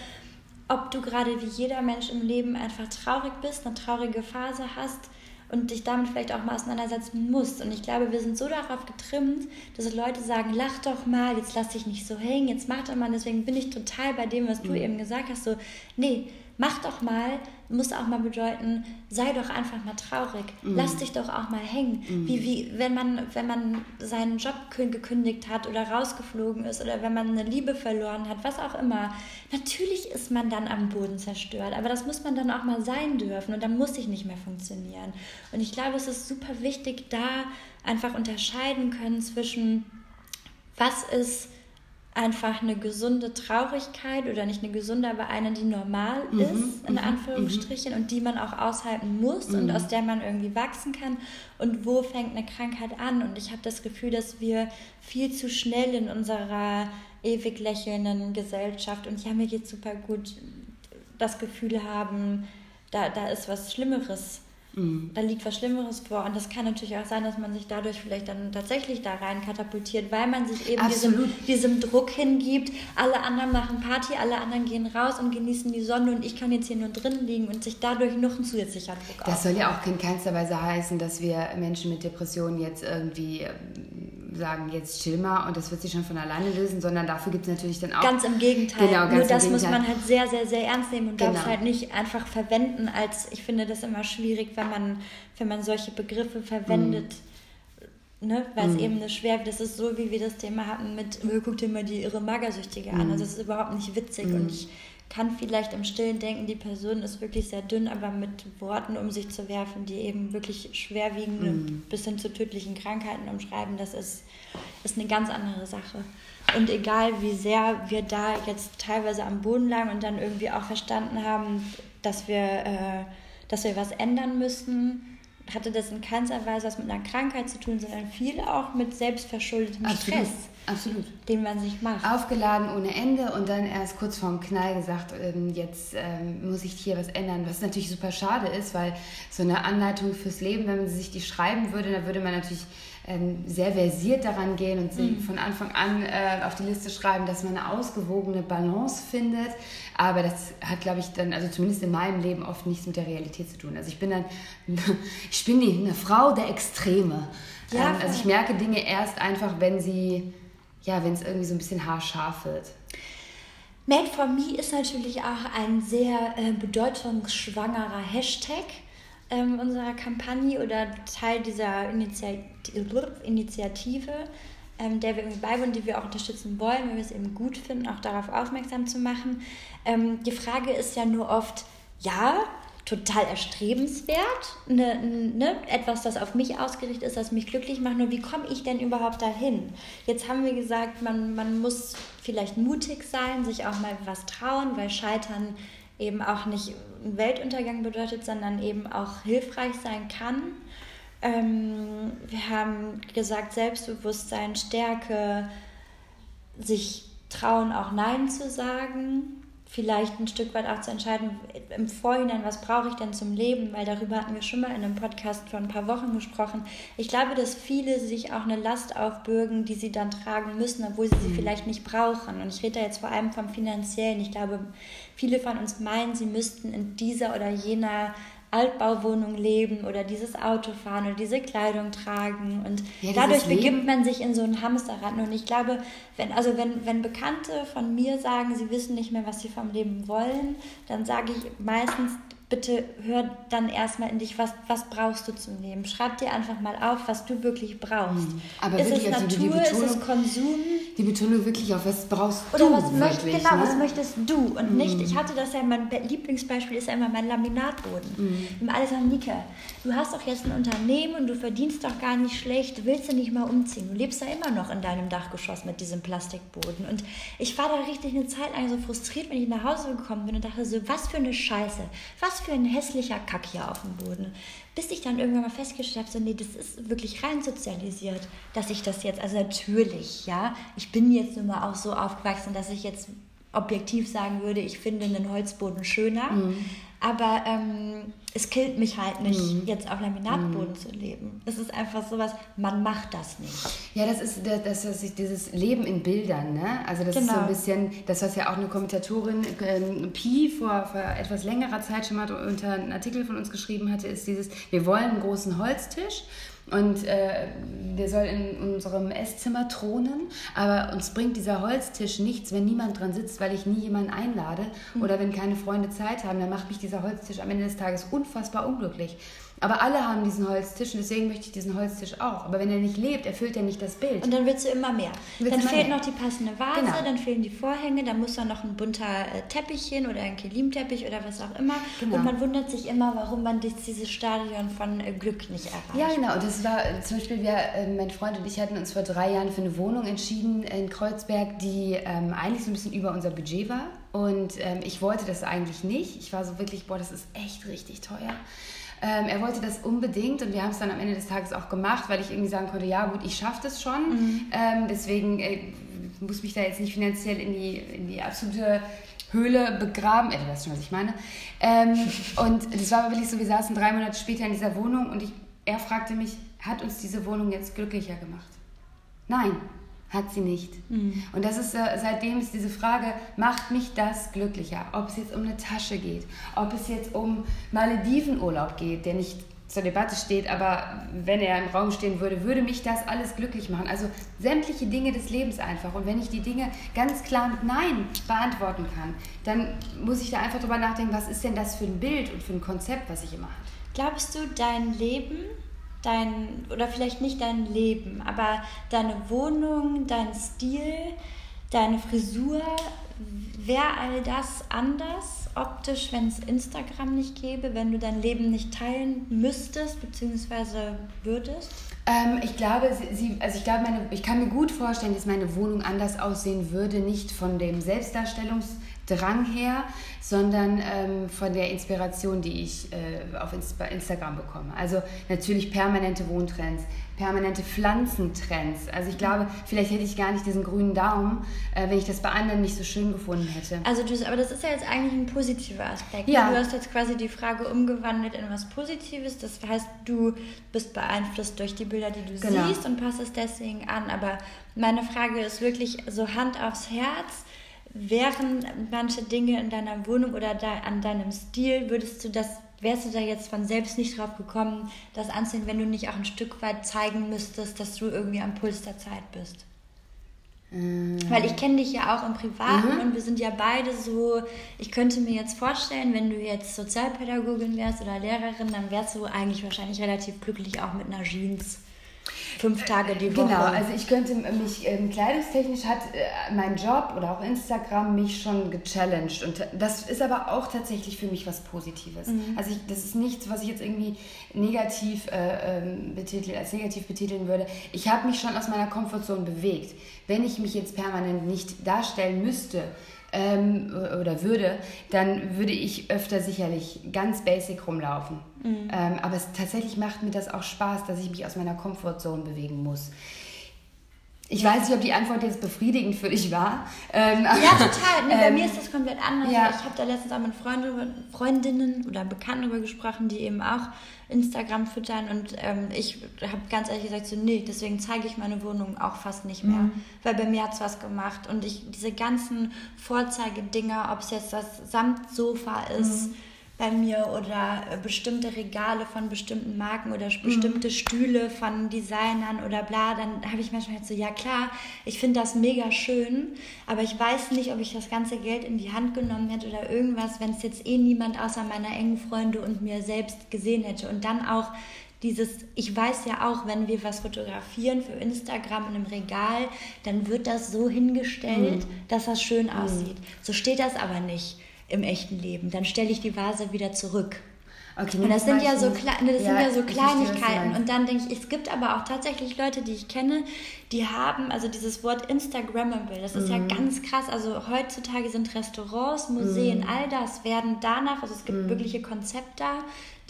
ob du gerade wie jeder Mensch im Leben einfach traurig bist, eine traurige Phase hast und dich damit vielleicht auch mal auseinandersetzen musst. Und ich glaube, wir sind so darauf getrimmt, dass Leute sagen, lach doch mal, jetzt lass dich nicht so hängen, jetzt mach doch mal. Deswegen bin ich total bei dem, was du mhm. eben gesagt hast, so, nee, mach doch mal, muss auch mal bedeuten, sei doch einfach mal traurig. Mhm. Lass dich doch auch mal hängen. Mhm. Wie, wie, wenn man, wenn man seinen Job gekündigt hat oder rausgeflogen ist oder wenn man eine Liebe verloren hat, was auch immer. Natürlich ist man dann am Boden zerstört, aber das muss man dann auch mal sein dürfen und dann muss ich nicht mehr funktionieren. Und ich glaube, es ist super wichtig, da einfach unterscheiden können zwischen was ist einfach eine gesunde Traurigkeit oder nicht eine gesunde, aber eine, die normal mhm, ist, in mhm, Anführungsstrichen, mhm. und die man auch aushalten muss mhm. und aus der man irgendwie wachsen kann. Und wo fängt eine Krankheit an? Und ich habe das Gefühl, dass wir viel zu schnell in unserer ewig lächelnden Gesellschaft und ja, mir geht super gut, das Gefühl haben, da, da ist was Schlimmeres Mhm. Da liegt was Schlimmeres vor. Und das kann natürlich auch sein, dass man sich dadurch vielleicht dann tatsächlich da rein katapultiert, weil man sich eben diesem, diesem, Druck hingibt. Alle anderen machen Party, alle anderen gehen raus und genießen die Sonne und ich kann jetzt hier nur drin liegen und sich dadurch noch ein zusätzlicher Druck Das soll ja auch in keinster Weise heißen, dass wir Menschen mit Depressionen jetzt irgendwie ähm, sagen, jetzt chill mal und das wird sich schon von alleine lösen, sondern dafür gibt es natürlich dann auch. Ganz im Gegenteil. Genau, ganz Nur das muss man halt sehr, sehr, sehr ernst nehmen und genau. darf es halt nicht einfach verwenden, als ich finde das immer schwierig, wenn man, wenn man solche Begriffe verwendet. Mm. Ne? Weil es mm. eben eine schwer, das ist so, wie wir das Thema hatten mit, oh, guck dir mal die irre Magersüchtige mm. an. Also das ist überhaupt nicht witzig und ich kann vielleicht im Stillen denken, die Person ist wirklich sehr dünn, aber mit Worten um sich zu werfen, die eben wirklich schwerwiegende mm. bis hin zu tödlichen Krankheiten umschreiben, das ist, ist eine ganz andere Sache. Und egal wie sehr wir da jetzt teilweise am Boden lagen und dann irgendwie auch verstanden haben, dass wir äh, dass wir was ändern müssen, hatte das in keinster Weise was mit einer Krankheit zu tun, sondern viel auch mit selbstverschuldetem Absolut. Stress. Absolut. Den man sich macht. Aufgeladen ohne Ende und dann erst kurz vorm Knall gesagt, ähm, jetzt ähm, muss ich hier was ändern. Was natürlich super schade ist, weil so eine Anleitung fürs Leben, wenn man sich die schreiben würde, dann würde man natürlich ähm, sehr versiert daran gehen und mhm. von Anfang an äh, auf die Liste schreiben, dass man eine ausgewogene Balance findet. Aber das hat, glaube ich, dann, also zumindest in meinem Leben oft nichts mit der Realität zu tun. Also ich bin dann, ich bin die, eine Frau der Extreme. Ja, also ich merke Dinge erst einfach, wenn sie, ja, wenn es irgendwie so ein bisschen haarscharf wird. Made for Me ist natürlich auch ein sehr äh, bedeutungsschwangerer Hashtag ähm, unserer Kampagne oder Teil dieser Initiative, ähm, der wir irgendwie beiwohnen, die wir auch unterstützen wollen, weil wir es eben gut finden, auch darauf aufmerksam zu machen. Ähm, die Frage ist ja nur oft, ja, total erstrebenswert, ne, ne, etwas, das auf mich ausgerichtet ist, das mich glücklich macht. Nur wie komme ich denn überhaupt dahin? Jetzt haben wir gesagt, man, man muss vielleicht mutig sein, sich auch mal was trauen, weil Scheitern eben auch nicht ein Weltuntergang bedeutet, sondern eben auch hilfreich sein kann. Ähm, wir haben gesagt, Selbstbewusstsein, Stärke, sich trauen, auch Nein zu sagen vielleicht ein Stück weit auch zu entscheiden, im Vorhinein, was brauche ich denn zum Leben, weil darüber hatten wir schon mal in einem Podcast vor ein paar Wochen gesprochen. Ich glaube, dass viele sich auch eine Last aufbürgen, die sie dann tragen müssen, obwohl sie sie mhm. vielleicht nicht brauchen. Und ich rede da jetzt vor allem vom finanziellen. Ich glaube, viele von uns meinen, sie müssten in dieser oder jener Altbauwohnung leben oder dieses Auto fahren oder diese Kleidung tragen. Und ja, dadurch begibt man sich in so ein Hamsterrad. Und ich glaube, wenn also wenn wenn Bekannte von mir sagen, sie wissen nicht mehr, was sie vom Leben wollen, dann sage ich meistens bitte hör dann erstmal in dich, was, was brauchst du zum Leben? Schreib dir einfach mal auf, was du wirklich brauchst. Mhm. Aber ist wirklich, es Natur, die, die Betonung, ist es Konsum? Die Betonung wirklich auf, was brauchst Oder du was möcht, wirklich, Genau, ne? was möchtest du? Und mhm. nicht, ich hatte das ja, mein Lieblingsbeispiel ist ja immer mein Laminatboden. Im Alles sagen, Nike, du hast doch jetzt ein Unternehmen und du verdienst doch gar nicht schlecht, willst du nicht mal umziehen? Du lebst ja immer noch in deinem Dachgeschoss mit diesem Plastikboden. Und ich war da richtig eine Zeit lang so frustriert, wenn ich nach Hause gekommen bin und dachte so, was für eine Scheiße, was für ein hässlicher Kack hier auf dem Boden. Bis ich dann irgendwann mal festgestellt habe, so, nee, das ist wirklich rein sozialisiert, dass ich das jetzt, also natürlich, ja, ich bin jetzt nun mal auch so aufgewachsen, dass ich jetzt objektiv sagen würde, ich finde einen Holzboden schöner. Mhm. Aber ähm, es killt mich halt nicht, mhm. jetzt auf Laminatboden mhm. zu leben. Es ist einfach sowas, man macht das nicht. Ja, das ist das, das ist dieses Leben in Bildern, ne? Also das genau. ist so ein genau. bisschen, das was ja auch eine Kommentatorin ähm, Pi vor, vor etwas längerer Zeit schon mal unter einen Artikel von uns geschrieben hatte, ist dieses, wir wollen einen großen Holztisch und äh, der soll in unserem Esszimmer thronen, aber uns bringt dieser Holztisch nichts, wenn niemand dran sitzt, weil ich nie jemanden einlade mhm. oder wenn keine Freunde Zeit haben, dann macht mich dieser Holztisch am Ende des Tages unfassbar unglücklich. Aber alle haben diesen Holztisch und deswegen möchte ich diesen Holztisch auch. Aber wenn er nicht lebt, erfüllt er nicht das Bild. Und dann willst du immer mehr. Willst dann fehlt mehr. noch die passende Vase, genau. dann fehlen die Vorhänge, dann muss da noch ein bunter äh, Teppichchen oder ein Kelimteppich oder was auch immer. Genau. Und man wundert sich immer, warum man dieses Stadion von äh, Glück nicht erreicht. Ja, genau. Und das war äh, zum Beispiel, wir, mein Freund und ich hatten uns vor drei Jahren für eine Wohnung entschieden in Kreuzberg, die ähm, eigentlich so ein bisschen über unser Budget war. Und ähm, ich wollte das eigentlich nicht. Ich war so wirklich, boah, das ist echt richtig teuer. Ähm, er wollte das unbedingt und wir haben es dann am Ende des Tages auch gemacht, weil ich irgendwie sagen konnte, ja gut, ich schaffe das schon. Mhm. Ähm, deswegen äh, muss mich da jetzt nicht finanziell in die, in die absolute Höhle begraben. Äh, du weißt schon, was ich meine. Ähm, und das war aber wirklich so, wir saßen drei Monate später in dieser Wohnung und ich, er fragte mich, hat uns diese Wohnung jetzt glücklicher gemacht? Nein hat sie nicht. Mhm. Und das ist äh, seitdem ist diese Frage, macht mich das glücklicher? Ob es jetzt um eine Tasche geht, ob es jetzt um Maledivenurlaub geht, der nicht zur Debatte steht, aber wenn er im Raum stehen würde, würde mich das alles glücklich machen. Also sämtliche Dinge des Lebens einfach. Und wenn ich die Dinge ganz klar mit Nein beantworten kann, dann muss ich da einfach drüber nachdenken, was ist denn das für ein Bild und für ein Konzept, was ich immer habe. Glaubst du, dein Leben dein, oder vielleicht nicht dein Leben, aber deine Wohnung, dein Stil, deine Frisur, wäre all das anders optisch, wenn es Instagram nicht gäbe, wenn du dein Leben nicht teilen müsstest bzw. würdest? Ähm, ich glaube, sie, also ich glaube, meine, ich kann mir gut vorstellen, dass meine Wohnung anders aussehen würde, nicht von dem Selbstdarstellungs Drang her, sondern ähm, von der Inspiration, die ich äh, auf Instagram bekomme. Also natürlich permanente Wohntrends, permanente Pflanzentrends. Also ich glaube, vielleicht hätte ich gar nicht diesen grünen Daumen, äh, wenn ich das bei anderen nicht so schön gefunden hätte. Also du, aber das ist ja jetzt eigentlich ein positiver Aspekt. Ja. Du hast jetzt quasi die Frage umgewandelt in was Positives. Das heißt, du bist beeinflusst durch die Bilder, die du genau. siehst und passt es deswegen an. Aber meine Frage ist wirklich so Hand aufs Herz wären manche Dinge in deiner Wohnung oder da, an deinem Stil, würdest du das, wärst du da jetzt von selbst nicht drauf gekommen, das anzunehmen, wenn du nicht auch ein Stück weit zeigen müsstest, dass du irgendwie am Puls der Zeit bist? Mhm. Weil ich kenne dich ja auch im Privaten mhm. und wir sind ja beide so, ich könnte mir jetzt vorstellen, wenn du jetzt Sozialpädagogin wärst oder Lehrerin, dann wärst du eigentlich wahrscheinlich relativ glücklich auch mit einer Jeans fünf Tage die Woche. Genau, also ich könnte mich, ähm, kleidungstechnisch hat äh, mein Job oder auch Instagram mich schon gechallenged und das ist aber auch tatsächlich für mich was Positives. Mhm. Also ich, das ist nichts, was ich jetzt irgendwie negativ äh, ähm, betiteln, als negativ betiteln würde. Ich habe mich schon aus meiner Komfortzone bewegt. Wenn ich mich jetzt permanent nicht darstellen müsste, ähm, oder würde, dann würde ich öfter sicherlich ganz basic rumlaufen. Mhm. Ähm, aber es, tatsächlich macht mir das auch Spaß, dass ich mich aus meiner Komfortzone bewegen muss. Ich weiß nicht, ob die Antwort jetzt befriedigend für dich war. Ähm, ja, total. Nee, bei ähm, mir ist das komplett anders. Ja. Ich habe da letztens auch mit Freunde, Freundinnen oder Bekannten darüber gesprochen, die eben auch Instagram füttern. Und ähm, ich habe ganz ehrlich gesagt so, nee, deswegen zeige ich meine Wohnung auch fast nicht mehr. Mhm. Weil bei mir hat es was gemacht. Und ich diese ganzen Vorzeigedinger, ob es jetzt das Samtsofa ist, mhm bei mir oder äh, bestimmte Regale von bestimmten Marken oder bestimmte mhm. Stühle von Designern oder bla, dann habe ich manchmal halt so, ja klar, ich finde das mega schön, aber ich weiß nicht, ob ich das ganze Geld in die Hand genommen hätte oder irgendwas, wenn es jetzt eh niemand außer meiner engen Freunde und mir selbst gesehen hätte. Und dann auch dieses, ich weiß ja auch, wenn wir was fotografieren für Instagram in einem Regal, dann wird das so hingestellt, mhm. dass das schön mhm. aussieht. So steht das aber nicht im echten Leben. Dann stelle ich die Vase wieder zurück. Okay, und das sind ja so, das ja, sind ja so Kleinigkeiten. Und dann denke ich, es gibt aber auch tatsächlich Leute, die ich kenne, die haben, also dieses Wort Instagrammable, das ist mhm. ja ganz krass. Also heutzutage sind Restaurants, Museen, mhm. all das werden danach, also es gibt mhm. wirkliche Konzepte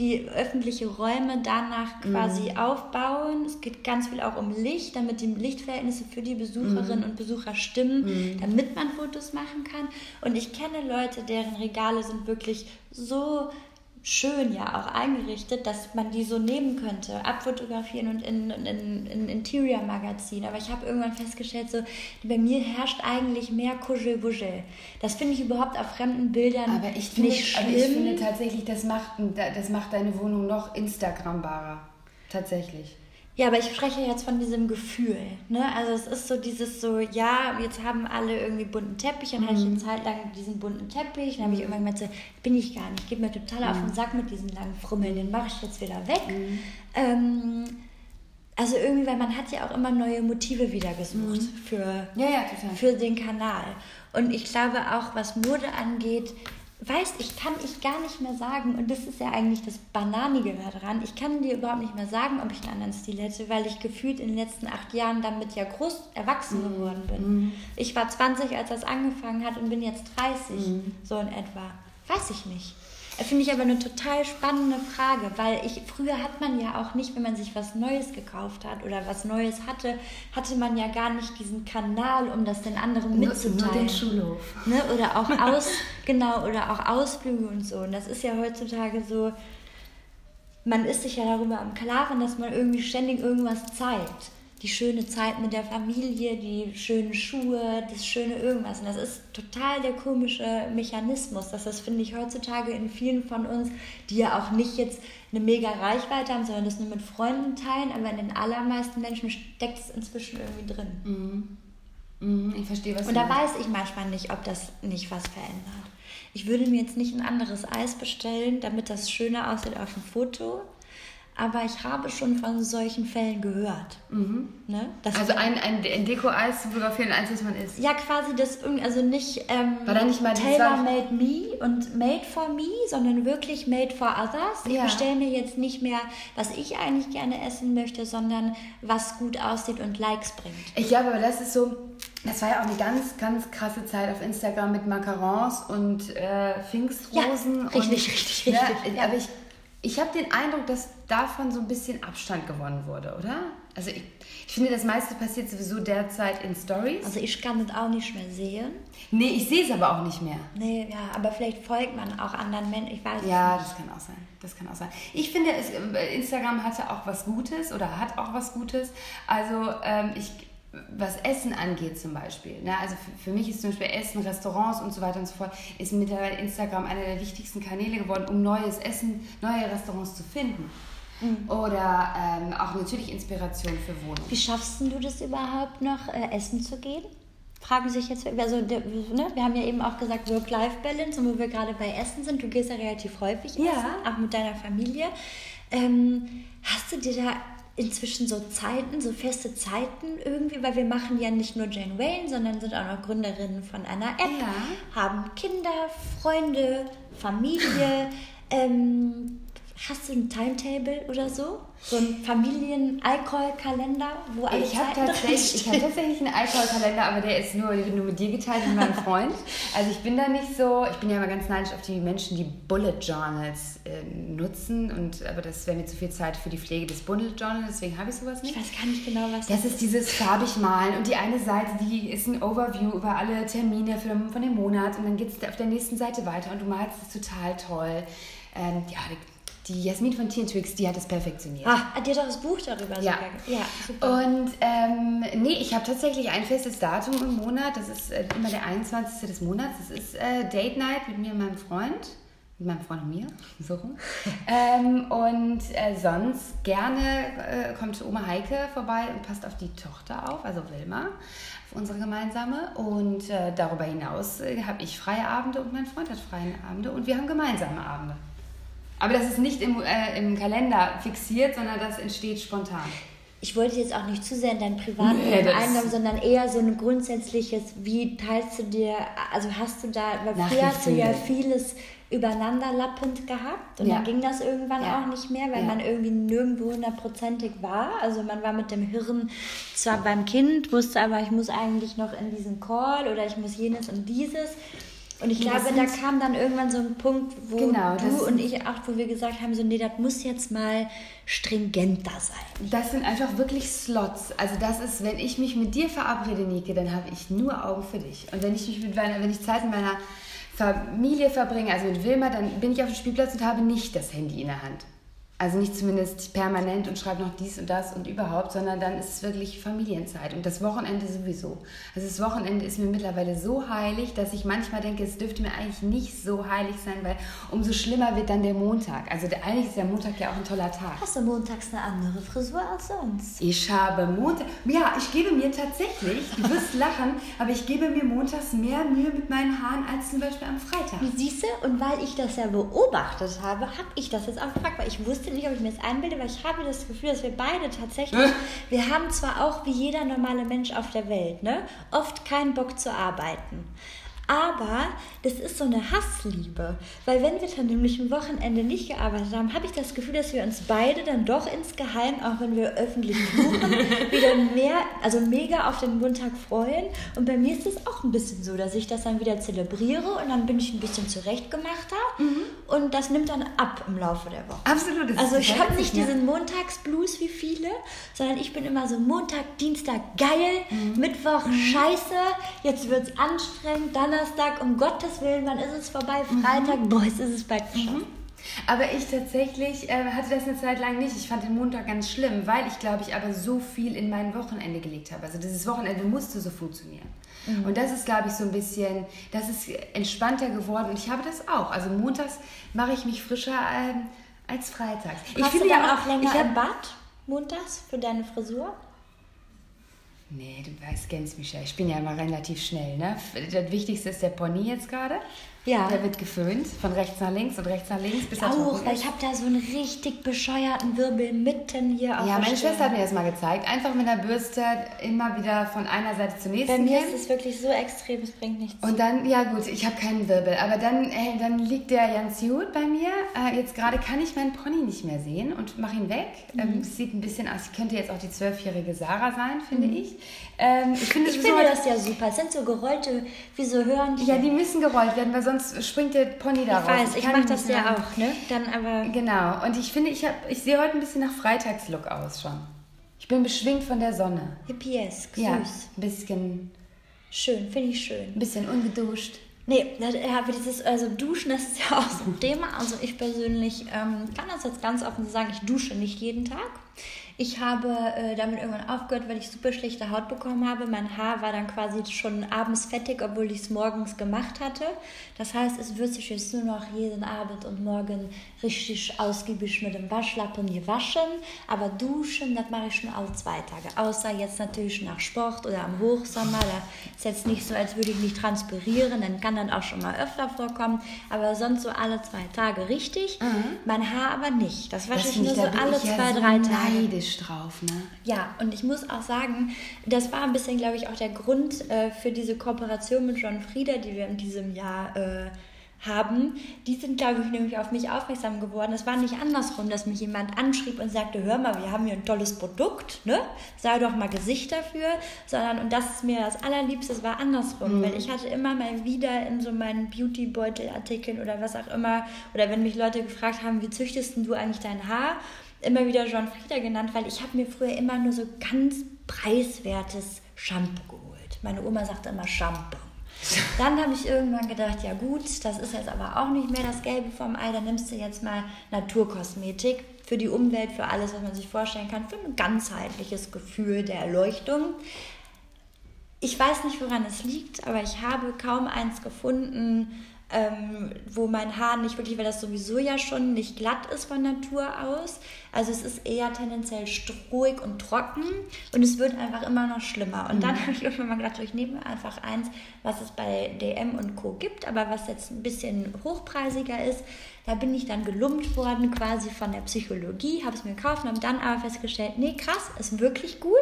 die öffentliche Räume danach quasi mhm. aufbauen. Es geht ganz viel auch um Licht, damit die Lichtverhältnisse für die Besucherinnen mhm. und Besucher stimmen, mhm. damit man Fotos machen kann. Und ich kenne Leute, deren Regale sind wirklich so schön ja auch eingerichtet, dass man die so nehmen könnte, abfotografieren und in, in, in Interior-Magazin. Aber ich habe irgendwann festgestellt, so, bei mir herrscht eigentlich mehr Kuschel-Buschel. Das finde ich überhaupt auf fremden Bildern aber ich finde, nicht schlimm. Aber ich finde tatsächlich, das macht, das macht deine Wohnung noch Instagrambarer. Tatsächlich. Ja, aber ich spreche jetzt von diesem Gefühl. Ne? Also es ist so dieses so, ja, jetzt haben alle irgendwie bunten Teppich, dann mhm. hatte ich eine Zeit lang diesen bunten Teppich, dann habe ich mhm. irgendwann gemerkt, so, bin ich gar nicht, gebe mir total auf den mhm. Sack mit diesen langen Frummeln, den mache ich jetzt wieder weg. Mhm. Ähm, also irgendwie, weil man hat ja auch immer neue Motive wieder gesucht mhm. für, ja, ja, für den Kanal. Und ich glaube auch, was Mode angeht, weißt, ich kann ich gar nicht mehr sagen, und das ist ja eigentlich das Bananige daran, ich kann dir überhaupt nicht mehr sagen, ob ich einen anderen Stil hätte, weil ich gefühlt in den letzten acht Jahren damit ja groß erwachsen mhm. geworden bin. Mhm. Ich war 20, als das angefangen hat und bin jetzt 30, mhm. so in etwa. Weiß ich nicht. Finde ich aber eine total spannende Frage, weil ich früher hat man ja auch nicht, wenn man sich was Neues gekauft hat oder was Neues hatte, hatte man ja gar nicht diesen Kanal, um das den anderen mitzuteilen. Nur den Schulhof. Ne? Oder auch aus, genau, oder auch Ausflüge und so. Und das ist ja heutzutage so, man ist sich ja darüber im Klaren, dass man irgendwie ständig irgendwas zeigt die schöne Zeit mit der Familie, die schönen Schuhe, das schöne irgendwas. Und das ist total der komische Mechanismus. dass das finde ich heutzutage in vielen von uns, die ja auch nicht jetzt eine mega Reichweite haben, sondern das nur mit Freunden teilen, aber in den allermeisten Menschen steckt es inzwischen irgendwie drin. Mhm. Mhm, ich verstehe, was Und da weiß ich manchmal nicht, ob das nicht was verändert. Ich würde mir jetzt nicht ein anderes Eis bestellen, damit das schöner aussieht auf dem Foto aber ich habe schon von solchen Fällen gehört. Mhm. Ne? also ein, ein, ein Deko-Eis zu fotografieren, eins, was man isst. Ja, quasi das, also nicht, ähm, War da nicht mal Taylor made me und made for me, sondern wirklich made for others. Ich ja. bestelle mir jetzt nicht mehr, was ich eigentlich gerne essen möchte, sondern was gut aussieht und Likes bringt. Ich glaube, aber das ist so, das war ja auch eine ganz, ganz krasse Zeit auf Instagram mit Macarons und äh, Pfingstrosen. Ja, richtig, und, richtig, richtig. Ja, aber ich ich habe den Eindruck, dass davon so ein bisschen Abstand gewonnen wurde, oder? Also ich, ich finde, das meiste passiert sowieso derzeit in Stories. Also ich kann das auch nicht mehr sehen. Nee, ich sehe es aber auch nicht mehr. Nee, ja, aber vielleicht folgt man auch anderen Menschen, ich weiß Ja, nicht. das kann auch sein. Das kann auch sein. Ich finde, es, Instagram hatte auch was Gutes oder hat auch was Gutes. Also ähm, ich was Essen angeht zum Beispiel. Ne? Also für, für, mich ist zum Beispiel Essen, Restaurants und so weiter und so fort, ist mittlerweile Instagram einer der wichtigsten Kanäle geworden, um neues Essen, neue Restaurants zu finden. Mhm. Oder ähm, auch natürlich Inspiration für Wohnungen. Wie schaffst du das überhaupt noch, äh, essen zu gehen? Fragen sich jetzt, also ne, wir haben ja eben auch gesagt Work-Life-Balance und wo wir gerade bei Essen sind, du gehst ja relativ häufig essen, ja. auch mit deiner Familie. Ähm, hast du dir da inzwischen so Zeiten, so feste Zeiten irgendwie, weil wir machen ja nicht nur Jane Wayne, sondern sind auch noch Gründerinnen von einer App, ja. haben Kinder, Freunde, Familie. ähm, hast du ein Timetable oder so? so ein Familien-Alkoholkalender, wo alle ich habe tatsächlich, ich habe tatsächlich einen Alkoholkalender, aber der ist nur, nur mit dir geteilt mit meinem Freund. Also ich bin da nicht so, ich bin ja immer ganz neidisch auf die Menschen, die Bullet Journals äh, nutzen. Und, aber das wäre mir zu viel Zeit für die Pflege des Bullet Journals, deswegen habe ich sowas nicht. Ich weiß gar nicht genau, was das, das ist. dieses farbig malen und die eine Seite, die ist ein Overview über alle Termine für, von dem Monat und dann geht es auf der nächsten Seite weiter und du malst es total toll. Ähm, ja, die Jasmin von Teen Twix, die hat es perfektioniert. Ah, die hat auch das Buch darüber ja. sogar. Ja, super. Und ähm, nee, ich habe tatsächlich ein festes Datum im Monat. Das ist äh, immer der 21. des Monats. Das ist äh, Date Night mit mir und meinem Freund. Mit meinem Freund und mir, so rum. ähm, und äh, sonst gerne äh, kommt Oma Heike vorbei und passt auf die Tochter auf, also Wilma, auf unsere gemeinsame. Und äh, darüber hinaus äh, habe ich freie Abende und mein Freund hat freie Abende und wir haben gemeinsame Abende. Aber das ist nicht im, äh, im Kalender fixiert, sondern das entsteht spontan. ich wollte jetzt auch nicht zu sehr in dein Privatleben nee, eingehen, sondern eher so ein grundsätzliches, wie teilst du dir, also hast du da, weil früher hast du ja vieles übereinanderlappend gehabt und ja. dann ging das irgendwann ja. auch nicht mehr, weil ja. man irgendwie nirgendwo hundertprozentig war. Also man war mit dem Hirn zwar beim Kind, wusste aber, ich muss eigentlich noch in diesen Call oder ich muss jenes und dieses. Und ich glaube, da kam dann irgendwann so ein Punkt, wo genau, du und ich auch, wo wir gesagt haben, so, nee, das muss jetzt mal stringenter sein. Das sind einfach wirklich Slots. Also das ist, wenn ich mich mit dir verabrede, Nike, dann habe ich nur Augen für dich. Und wenn ich mich mit meiner, wenn ich Zeit mit meiner Familie verbringe, also mit Wilma, dann bin ich auf dem Spielplatz und habe nicht das Handy in der Hand. Also nicht zumindest permanent und schreibe noch dies und das und überhaupt, sondern dann ist es wirklich Familienzeit und das Wochenende sowieso. Also das Wochenende ist mir mittlerweile so heilig, dass ich manchmal denke, es dürfte mir eigentlich nicht so heilig sein, weil umso schlimmer wird dann der Montag. Also der, eigentlich ist der Montag ja auch ein toller Tag. Hast du montags eine andere Frisur als sonst? Ich habe Montag, ja, ich gebe mir tatsächlich, du wirst lachen, aber ich gebe mir montags mehr Mühe mit meinen Haaren als zum Beispiel am Freitag. Wie siehst du? Und weil ich das ja beobachtet habe, habe ich das jetzt auch gefragt, weil ich wusste nicht, ob ich mir das einbilde, weil ich habe das Gefühl, dass wir beide tatsächlich, wir haben zwar auch wie jeder normale Mensch auf der Welt, ne, oft keinen Bock zu arbeiten. Aber das ist so eine Hassliebe. Weil wenn wir dann nämlich am Wochenende nicht gearbeitet haben, habe ich das Gefühl, dass wir uns beide dann doch insgeheim, auch wenn wir öffentlich suchen, wieder mehr, also mega auf den Montag freuen. Und bei mir ist es auch ein bisschen so, dass ich das dann wieder zelebriere und dann bin ich ein bisschen zurechtgemachter. Mhm. Und das nimmt dann ab im Laufe der Woche. Absolut. Also ich habe nicht diesen Montagsblues wie viele, sondern ich bin immer so Montag, Dienstag geil, mhm. Mittwoch mhm. scheiße, jetzt wird es anstrengend, Donnerstag, um Gottes Willen, wann ist es vorbei? Freitag, mhm. boah, jetzt ist es bald geschafft. Mhm. Aber ich tatsächlich äh, hatte das eine Zeit lang nicht. Ich fand den Montag ganz schlimm, weil ich, glaube ich, aber so viel in mein Wochenende gelegt habe. Also dieses Wochenende musste so funktionieren. Mhm. Und das ist, glaube ich, so ein bisschen, das ist entspannter geworden. Und ich habe das auch. Also montags mache ich mich frischer äh, als freitags. Hast ich finde ja auch länger ich hab, im Bad montags für deine Frisur? Nee, du weißt, kennst mich ja. Ich bin ja immer relativ schnell. Ne? Das Wichtigste ist der Pony jetzt gerade. Ja. Der wird geföhnt, von rechts nach links und rechts nach links bis Auch, weil ich habe da so einen richtig bescheuerten Wirbel mitten hier auf Ja, meine Schwester hat mir das mal gezeigt. Einfach mit der Bürste immer wieder von einer Seite zur nächsten. Bei mir gehen. ist es wirklich so extrem, es bringt nichts. Und dann, ja gut, ich habe keinen Wirbel, aber dann, äh, dann liegt der ganz gut bei mir. Äh, jetzt gerade kann ich meinen Pony nicht mehr sehen und mache ihn weg. Mhm. Ähm, sieht ein bisschen aus, könnte jetzt auch die zwölfjährige Sarah sein, finde mhm. ich. Ähm, ich finde, ich finde das ja super. Es sind so gerollte, wie so Hörnchen. Ja, die müssen gerollt werden, weil sonst springt der Pony da ich raus. Weiß, ich, ich mache das ja auch, ne? Dann aber genau. Und ich finde, ich, ich sehe heute ein bisschen nach Freitagslook aus schon. Ich bin beschwingt von der Sonne. Hippiesk, süß. Ja, ein bisschen... Schön, finde ich schön. Ein bisschen ungeduscht. Nee, aber dieses, also Duschen, das ist ja auch so ein Thema. Also ich persönlich ähm, kann das jetzt ganz offen sagen, ich dusche nicht jeden Tag. Ich habe äh, damit irgendwann aufgehört, weil ich super schlechte Haut bekommen habe. Mein Haar war dann quasi schon abends fettig, obwohl ich es morgens gemacht hatte. Das heißt, es wird sich jetzt nur noch jeden Abend und morgen richtig ausgiebig mit dem Waschlappen gewaschen. Aber duschen, das mache ich schon alle zwei Tage. Außer jetzt natürlich nach Sport oder am Hochsommer. Da ist jetzt nicht so, als würde ich nicht transpirieren. Dann kann dann auch schon mal öfter vorkommen. Aber sonst so alle zwei Tage richtig. Mhm. Mein Haar aber nicht. Das wasche das ich nur so alle zwei, ja drei so Tage neidisch drauf, ne? Ja, und ich muss auch sagen, das war ein bisschen, glaube ich, auch der Grund äh, für diese Kooperation mit John Frieda, die wir in diesem Jahr äh, haben. Die sind, glaube ich, nämlich auf mich aufmerksam geworden. Es war nicht andersrum, dass mich jemand anschrieb und sagte, hör mal, wir haben hier ein tolles Produkt, ne? Sei doch mal Gesicht dafür, sondern, und das ist mir das Allerliebste, es war andersrum, mhm. weil ich hatte immer mal wieder in so meinen Beauty-Beutel-Artikeln oder was auch immer, oder wenn mich Leute gefragt haben, wie züchtest du eigentlich dein Haar? Immer wieder John Frieda genannt, weil ich habe mir früher immer nur so ganz preiswertes Shampoo geholt. Meine Oma sagte immer Shampoo. Dann habe ich irgendwann gedacht, ja gut, das ist jetzt aber auch nicht mehr das Gelbe vom Ei, dann nimmst du jetzt mal Naturkosmetik für die Umwelt, für alles, was man sich vorstellen kann, für ein ganzheitliches Gefühl der Erleuchtung. Ich weiß nicht, woran es liegt, aber ich habe kaum eins gefunden, ähm, wo mein Haar nicht wirklich, weil das sowieso ja schon nicht glatt ist von Natur aus. Also es ist eher tendenziell strohig und trocken und es wird einfach immer noch schlimmer. Und mhm. dann habe ich irgendwann mal gedacht, ich nehme einfach eins, was es bei DM und Co. gibt, aber was jetzt ein bisschen hochpreisiger ist. Da bin ich dann gelumpt worden quasi von der Psychologie, habe es mir gekauft und habe dann aber festgestellt, nee, krass, ist wirklich gut.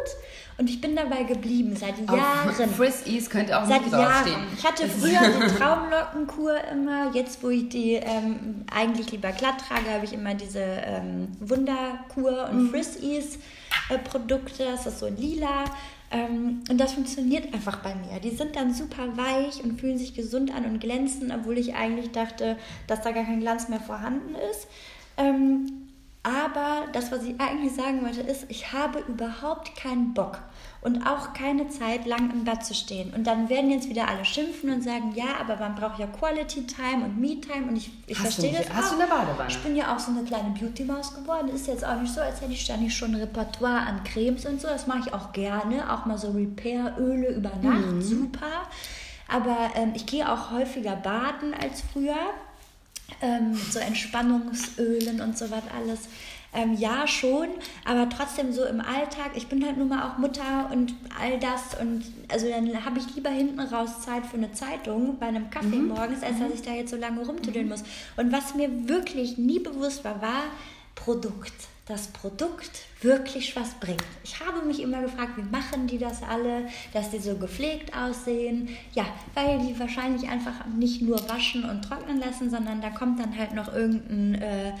Und ich bin dabei geblieben seit Jahren. Frizz Ease könnte auch seit Jahren. Ich hatte früher die Traumlockenkur immer. Jetzt, wo ich die ähm, eigentlich lieber glatt trage, habe ich immer diese ähm, Wunderkur und mhm. Ease äh, Produkte. Das ist so lila. Ähm, und das funktioniert einfach bei mir. Die sind dann super weich und fühlen sich gesund an und glänzen, obwohl ich eigentlich dachte, dass da gar kein Glanz mehr vorhanden ist. Ähm, aber das, was ich eigentlich sagen wollte, ist, ich habe überhaupt keinen Bock und auch keine Zeit, lang im Bett zu stehen. Und dann werden jetzt wieder alle schimpfen und sagen, ja, aber man braucht ja Quality Time und Me Time und ich, ich verstehe das Hast auch. du eine Badewanne? Ich bin ja auch so eine kleine Beauty-Maus geworden. Ist jetzt auch nicht so, als hätte ich ständig schon ein Repertoire an Cremes und so. Das mache ich auch gerne. Auch mal so Repair-Öle über Nacht, mhm. super. Aber ähm, ich gehe auch häufiger baden als früher ähm, so Entspannungsölen und so was alles. Ähm, ja, schon, aber trotzdem so im Alltag. Ich bin halt nun mal auch Mutter und all das. Und also dann habe ich lieber hinten raus Zeit für eine Zeitung bei einem Kaffee mhm. morgens, als dass mhm. ich da jetzt so lange rumtüdeln mhm. muss. Und was mir wirklich nie bewusst war, war Produkt das Produkt wirklich was bringt. Ich habe mich immer gefragt, wie machen die das alle, dass die so gepflegt aussehen? Ja, weil die wahrscheinlich einfach nicht nur waschen und trocknen lassen, sondern da kommt dann halt noch irgendein äh,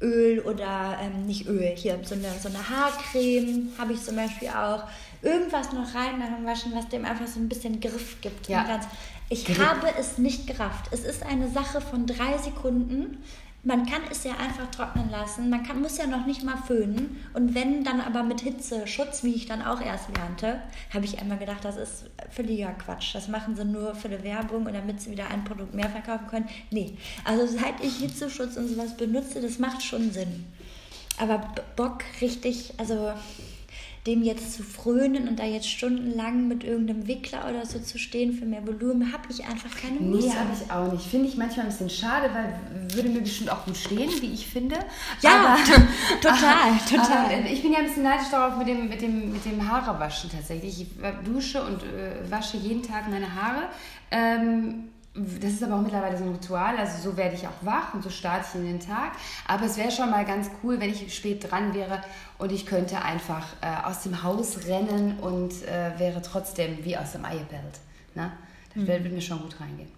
Öl oder ähm, nicht Öl, hier so eine, so eine Haarcreme habe ich zum Beispiel auch. Irgendwas noch rein nach dem Waschen, was dem einfach so ein bisschen Griff gibt. Ja. Ich habe es nicht gerafft. Es ist eine Sache von drei Sekunden man kann es ja einfach trocknen lassen. Man kann, muss ja noch nicht mal föhnen. Und wenn dann aber mit Hitzeschutz, wie ich dann auch erst lernte, habe ich einmal gedacht, das ist völliger Quatsch. Das machen sie nur für eine Werbung und damit sie wieder ein Produkt mehr verkaufen können. Nee, also seit ich Hitzeschutz und sowas benutze, das macht schon Sinn. Aber Bock richtig, also dem jetzt zu frönen und da jetzt stundenlang mit irgendeinem Wickler oder so zu stehen für mehr Volumen, habe ich einfach keine Muße. Nee, habe ich auch nicht. Finde ich manchmal ein bisschen schade, weil würde mir bestimmt auch gut stehen, wie ich finde. Ja, aber, total, total. Aber ich bin ja ein bisschen neidisch darauf mit dem, mit dem, mit dem Haarewaschen tatsächlich. Ich dusche und äh, wasche jeden Tag meine Haare. Ähm, das ist aber auch mittlerweile so ein Ritual, also so werde ich auch wach und so starte ich in den Tag. Aber es wäre schon mal ganz cool, wenn ich spät dran wäre und ich könnte einfach äh, aus dem Haus rennen und äh, wäre trotzdem wie aus dem Eierbelt. Ne? Das mhm. würde mir schon gut reingehen.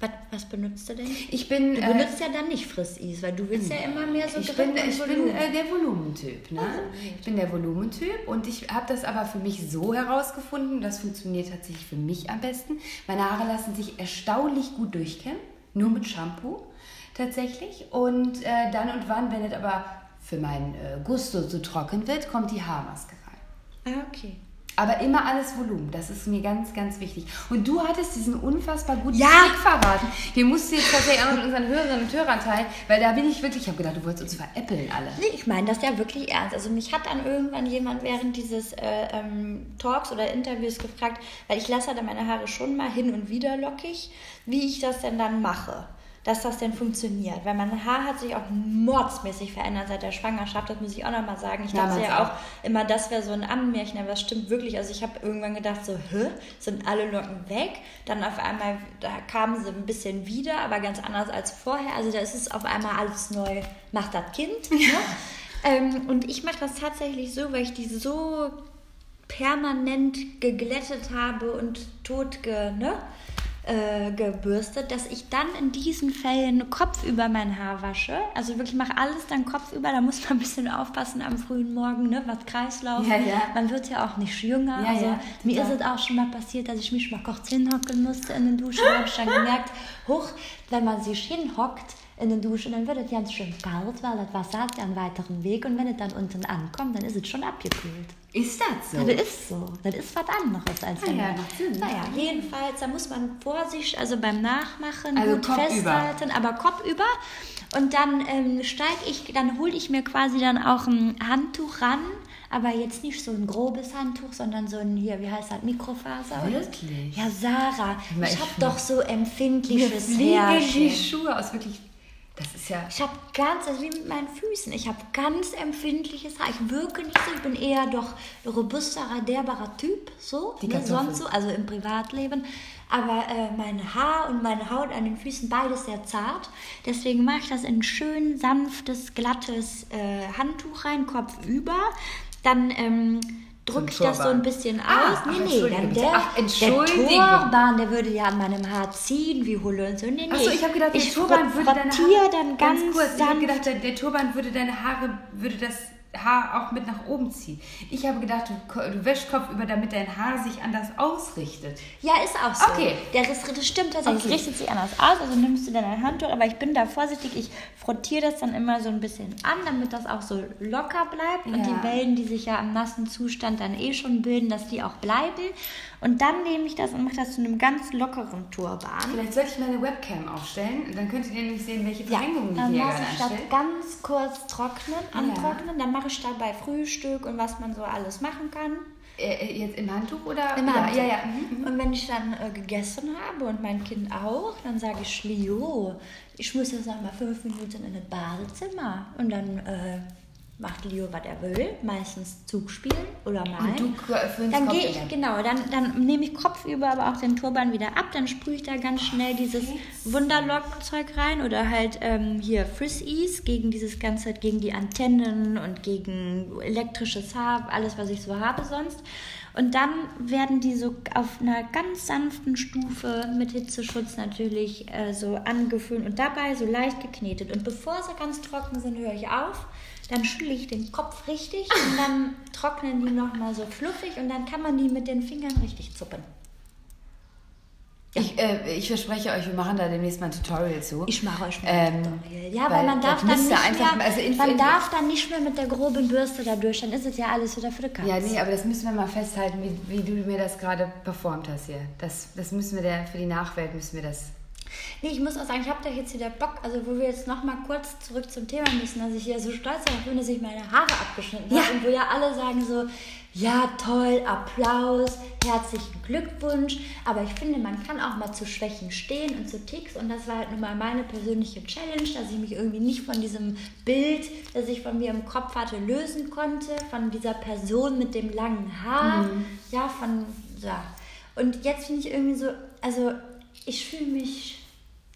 Was, was, benutzt du denn? Ich bin, du benutzt äh, ja dann nicht Friss-Ease, weil du willst ja immer mehr so Ich bin, ich bin äh, der Volumentyp. Ne? Also, ich bin der Volumentyp und ich habe das aber für mich so herausgefunden, das funktioniert tatsächlich für mich am besten. Meine Haare lassen sich erstaunlich gut durchkämmen, nur mit Shampoo tatsächlich. Und äh, dann und wann, wenn es aber für mein äh, Gusto zu trocken wird, kommt die Haarmaske rein. Ah, okay. Aber immer alles Volumen, das ist mir ganz, ganz wichtig. Und du hattest diesen unfassbar guten ja. Trick verraten. Den musst du jetzt tatsächlich auch mit unseren Hörerinnen und Hörern teilen, weil da bin ich wirklich, ich habe gedacht, du wolltest uns veräppeln alle. Nee, ich meine das ja wirklich ernst. Also mich hat dann irgendwann jemand während dieses äh, ähm, Talks oder Interviews gefragt, weil ich lasse dann meine Haare schon mal hin und wieder lockig, wie ich das denn dann mache dass das denn funktioniert. Weil mein Haar hat sich auch mordsmäßig verändert seit der Schwangerschaft, das muss ich auch nochmal sagen. Ich dachte ja auch, immer, das wäre so ein Ammenmärchen, aber das stimmt wirklich. Also ich habe irgendwann gedacht, so, hä, sind alle Locken weg? Dann auf einmal, da kamen sie ein bisschen wieder, aber ganz anders als vorher. Also da ist es auf einmal alles neu, macht das Kind. Ne? ähm, und ich mache das tatsächlich so, weil ich die so permanent geglättet habe und tot, ge, ne? Äh, gebürstet, dass ich dann in diesen Fällen Kopf über mein Haar wasche. Also wirklich mache alles dann Kopf über. Da muss man ein bisschen aufpassen am frühen Morgen, ne? was Kreislauf. Ja, ja. Man wird ja auch nicht jünger. Ja, also mir ist es auch schon mal passiert, dass ich mich mal kurz hinhocken musste in den Duschen. Da habe ich dann gemerkt, hoch, wenn man sich hinhockt, in den Duschen, dann wird es ganz schön kalt, weil das Wasser hat ja einen weiteren Weg und wenn es dann unten ankommt, dann ist es schon abgekühlt. Ist das so? Ja, das ist so. Das ist was anderes als ah, ja, Naja, jedenfalls, da muss man Vorsicht, also beim Nachmachen also gut Kopf festhalten, über. aber Kopf über. Und dann ähm, steige ich, dann hole ich mir quasi dann auch ein Handtuch ran, aber jetzt nicht so ein grobes Handtuch, sondern so ein hier, wie heißt das, Mikrofaser? Wirklich? Ja, Sarah, ich, ich habe doch so empfindliches Haar. die Schuhe aus, wirklich das ist ja. Ich habe ganz, also wie mit meinen Füßen, ich habe ganz empfindliches Haar. Ich wirke nicht so, ich bin eher doch robusterer, derbarer Typ, so, Die ne, sonst so, also im Privatleben. aber äh, mein Haar und meine Haut an den Füßen beides sehr zart. Deswegen mache ich das in ein schön sanftes, glattes äh, Handtuch rein, Kopf über. Dann ähm, drücke ich das so ein bisschen Ah, aus. ach, nee, nee, dann der, Ach, der. Turban, der würde ja an meinem Haar ziehen, wie Hulle und so. Nee, nee. Achso, ich habe gedacht, der ich Turban würde deine Haare... dann ganz, kurz, ich habe gedacht, der, der Turban würde deine Haare, würde das Haar auch mit nach oben ziehen. Ich habe gedacht, du, du wäschst Kopf über, damit dein Haar sich anders ausrichtet. Ja, ist auch so. Okay. Der, das stimmt tatsächlich. Okay. Richtet sich anders aus. Also nimmst du dann ein Handtuch, aber ich bin da vorsichtig. Ich frottiere das dann immer so ein bisschen an, damit das auch so locker bleibt. Und Ja. die Wellen, die sich ja im nassen Zustand dann eh schon bilden, dass die auch bleiben. Und dann nehme ich das und mache das zu einem ganz lockeren Turban. Vielleicht sollte ich meine Webcam aufstellen, dann könntet ihr nämlich sehen, welche Ja, Verrenkungen dann die hier lasse gerade ich das ganz kurz trocknen, antrocknen. Dann mache ich dabei Frühstück und was man so alles machen kann. Äh, äh, jetzt im Handtuch oder? Im ja, Handtuch. Ja, ja. mhm. Und wenn ich dann äh, gegessen habe und mein Kind auch, dann sage ich, Leo, ich muss jetzt noch mal fünf Minuten in das Badezimmer. Und dann äh, macht Leo, was er will, meistens Zug spielen oder malen. Und du dann gehe ich, genau, dann, dann nehme ich kopfüber aber auch den Turban wieder ab, dann sprühe ich da ganz schnell dieses Wunderlock-Zeug rein oder halt ähm, hier Frizz-Ease gegen dieses ganze, gegen die Antennen und gegen elektrisches Haar, alles was ich so habe sonst. Und dann werden die so auf einer ganz sanften Stufe mit Hitzeschutz natürlich äh, so angeföhnt und dabei so leicht geknetet. Und bevor sie ganz trocken sind, höre ich auf. Dann schüttle ich den Kopf richtig und dann trocknen die nochmal so fluffig und dann kann man die mit den Fingern richtig zuppen. Ich, äh, ich verspreche euch, wir machen da demnächst mal ein Tutorial zu. Ich mache euch mal Ähm, ein Tutorial. Ja, weil weil man darf dann nicht einfach- mehr, also man darf dann nicht mehr mit der groben Bürste da durch, dann ist es ja alles wieder für die Katze. ja, nee, aber das müssen wir mal festhalten, wie, wie du mir das gerade performt hast hier. Das, das müssen wir der, für die Nachwelt müssen wir das. Nee, ich muss auch sagen, ich habe da jetzt wieder Bock, also wo wir jetzt noch mal kurz zurück zum Thema müssen, dass ich ja so stolz darauf bin, dass ich meine Haare abgeschnitten Ja. habe und wo ja alle sagen so, ja toll, Applaus, herzlichen Glückwunsch, aber ich finde, man kann auch mal zu Schwächen stehen und zu Ticks und das war halt nun mal meine persönliche Challenge, dass ich mich irgendwie nicht von diesem Bild, das ich von mir im Kopf hatte, lösen konnte, von dieser Person mit dem langen Haar, Mhm. ja, von, ja. Und jetzt finde ich irgendwie so, also ich fühle mich,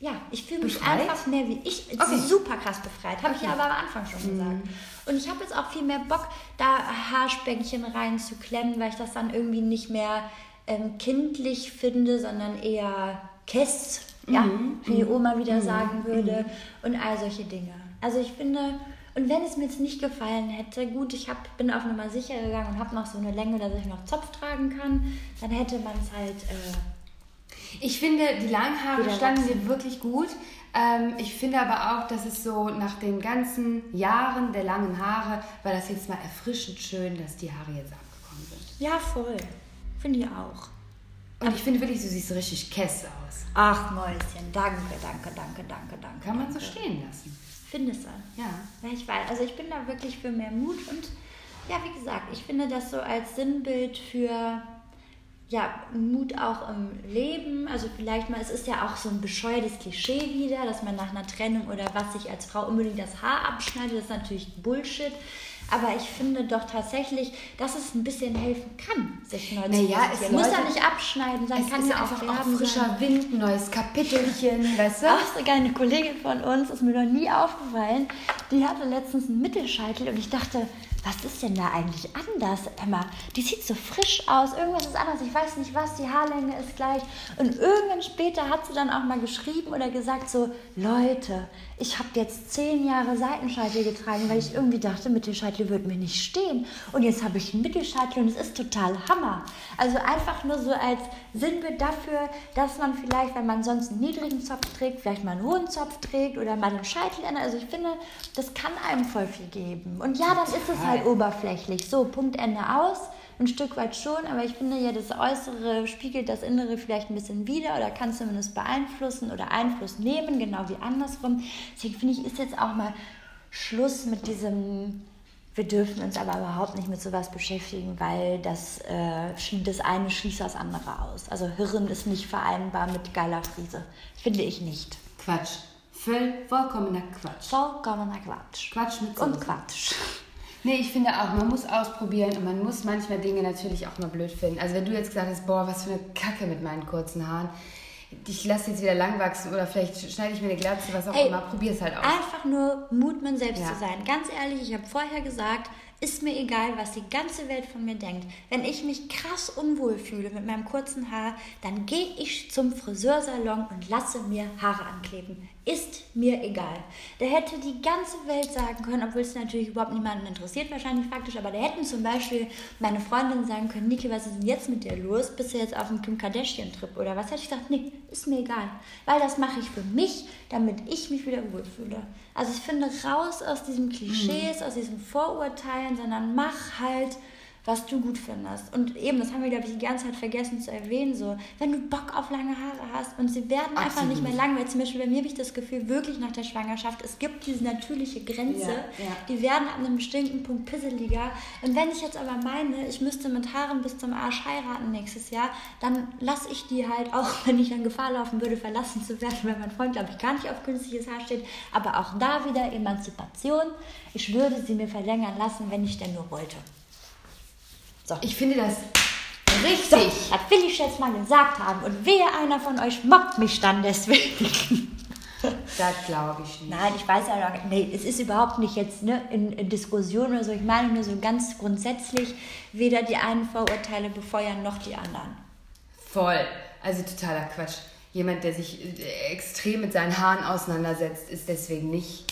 ja, ich fühle mich Befreit? einfach mehr wie ich. Okay. Super krass befreit, habe ich ja aber am Anfang schon gesagt. Und ich habe jetzt auch viel mehr Bock, da Haarspäckchen reinzuklemmen, weil ich das dann irgendwie nicht mehr ähm, kindlich finde, sondern eher Kess, ja, wie die Oma wieder sagen würde und all solche Dinge. Also ich finde, und wenn es mir jetzt nicht gefallen hätte, gut, ich hab, bin auf Nummer sicher gegangen und habe noch so eine Länge, dass ich noch Zopf tragen kann, dann hätte man es halt... Äh, Ich finde, die langen Haare standen dir wirklich gut. Ähm, ich finde aber auch, dass es so nach den ganzen Jahren der langen Haare war das jetzt mal erfrischend schön, dass die Haare jetzt abgekommen sind. ja, voll. Finde ich auch. Und ich finde wirklich, du siehst richtig Kess aus. Ach, Mäuschen, danke, danke, danke, danke, danke. Kann man so danke. stehen lassen. Findest du? Ja. Ja, ich weiß. Also ich bin da wirklich für mehr Mut und ja, wie gesagt, ich finde das so als Sinnbild für ja, Mut auch im Leben. Also vielleicht mal, es ist ja auch so ein bescheuertes Klischee wieder, dass man nach einer Trennung oder was sich als Frau unbedingt das Haar abschneidet. Das ist natürlich Bullshit. Aber ich finde doch tatsächlich, dass es ein bisschen helfen kann, sich neu zu Naja, es. Muss ja nicht abschneiden sein, Es kann ist ja auch einfach auch frischer sein. Wind, neues Kapitelchen, weißt du? Ach, sogar eine Kollegin von uns, ist mir noch nie aufgefallen, die hatte letztens einen Mittelscheitel und ich dachte, was ist denn da eigentlich anders, Emma? Die sieht so frisch aus, irgendwas ist anders, ich weiß nicht was, die Haarlänge ist gleich. Und irgendwann später hat sie dann auch mal geschrieben oder gesagt so, Leute, ich habe jetzt zehn Jahre Seitenscheitel getragen, weil ich irgendwie dachte, Mittelscheitel wird mir nicht stehen. Und jetzt habe ich einen Mittelscheitel und es ist total Hammer. Also einfach nur so als Sinnbild dafür, dass man vielleicht, wenn man sonst einen niedrigen Zopf trägt, vielleicht mal einen hohen Zopf trägt oder mal den Scheitel ändert. Also ich finde, das kann einem voll viel geben. Und ja, dann ist es halt oberflächlich. So, Punkt, Ende aus. Ein Stück weit schon, aber ich finde ja, das Äußere spiegelt das Innere vielleicht ein bisschen wider oder kann zumindest beeinflussen oder Einfluss nehmen, genau wie andersrum. Deswegen finde ich, ist jetzt auch mal Schluss mit diesem, wir dürfen uns aber überhaupt nicht mit sowas beschäftigen, weil das, äh, das eine schließt das andere aus. Also Hirn ist nicht vereinbar mit geiler Friese. Finde ich nicht. Quatsch. Voll, vollkommener Quatsch. Vollkommener Quatsch. Quatsch mit Und Soße. Quatsch. Nee, ich finde auch, man muss ausprobieren und man muss manchmal Dinge natürlich auch mal blöd finden. Also wenn du jetzt gesagt hast, boah, was für eine Kacke mit meinen kurzen Haaren. Ich lasse jetzt wieder lang wachsen oder vielleicht schneide ich mir eine Glatze, was auch Ey, immer. Probier es halt aus. Einfach nur Mut, man selbst Ja. zu sein. Ganz ehrlich, ich habe vorher gesagt, ist mir egal, was die ganze Welt von mir denkt. Wenn ich mich krass unwohl fühle mit meinem kurzen Haar, dann gehe ich zum Friseursalon und lasse mir Haare ankleben. Ist mir egal. Der hätte die ganze Welt sagen können, obwohl es natürlich überhaupt niemanden interessiert, wahrscheinlich faktisch, aber der hätten zum Beispiel meine Freundin sagen können, Niki, was ist denn jetzt mit dir los? Bist du jetzt auf dem Kim Kardashian-Trip oder was? Hätte ich gesagt, nee, ist mir egal. Weil das mache ich für mich, damit ich mich wieder wohlfühle. Also ich finde, raus aus diesen Klischees, aus diesen Vorurteilen, sondern mach halt, was du gut findest. Und eben, das haben wir, glaube ich, die ganze Zeit vergessen zu erwähnen, so, wenn du Bock auf lange Haare hast und sie werden einfach Absolut. nicht mehr lang, weil zum Beispiel bei mir habe ich das Gefühl, wirklich nach der Schwangerschaft, es gibt diese natürliche Grenze, Ja, ja. die werden an einem bestimmten Punkt pisseliger. Und wenn ich jetzt aber meine, ich müsste mit Haaren bis zum Arsch heiraten nächstes Jahr, dann lasse ich die halt, auch wenn ich in Gefahr laufen würde, verlassen zu werden, weil mein Freund, glaube ich, gar nicht auf künstliches Haar steht. Aber auch da wieder Emanzipation. Ich würde sie mir verlängern lassen, wenn ich denn nur wollte. So. Ich finde das So, richtig. das will ich jetzt mal gesagt haben. Und wehe, einer von euch mobbt mich dann deswegen. Das glaube ich nicht. Nein, ich weiß ja noch, nee, es ist überhaupt nicht jetzt ne, in, in Diskussion oder so. Ich meine nur so ganz grundsätzlich, weder die einen Vorurteile befeuern noch die anderen. Voll. Also totaler Quatsch. Jemand, der sich äh, extrem mit seinen Haaren auseinandersetzt, ist deswegen nicht,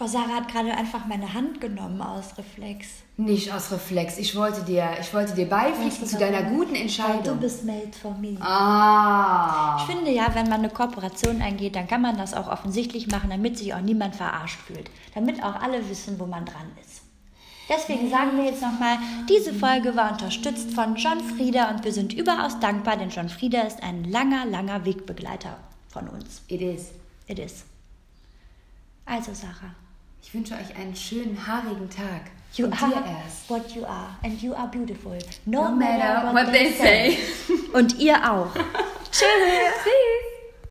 Boah, Sarah hat gerade einfach meine Hand genommen aus Reflex. nicht aus Reflex. Ich wollte dir, ich wollte dir beipflichten zu deiner guten Weil du Entscheidung. bist made for me. Ah. Ich finde ja, wenn man eine Kooperation eingeht, dann kann man das auch offensichtlich machen, damit sich auch niemand verarscht fühlt. Damit auch alle wissen, wo man dran ist. Deswegen sagen wir jetzt nochmal, diese Folge war unterstützt von John Frieda und wir sind überaus dankbar, denn John Frieda ist ein langer, langer Wegbegleiter von uns. It is. It is. Also Sarah, Ich wünsche euch einen schönen, haarigen Tag. you Und are what you are and you are beautiful. No, No matter what they say. Und ihr auch. Tschüss. Tschüss.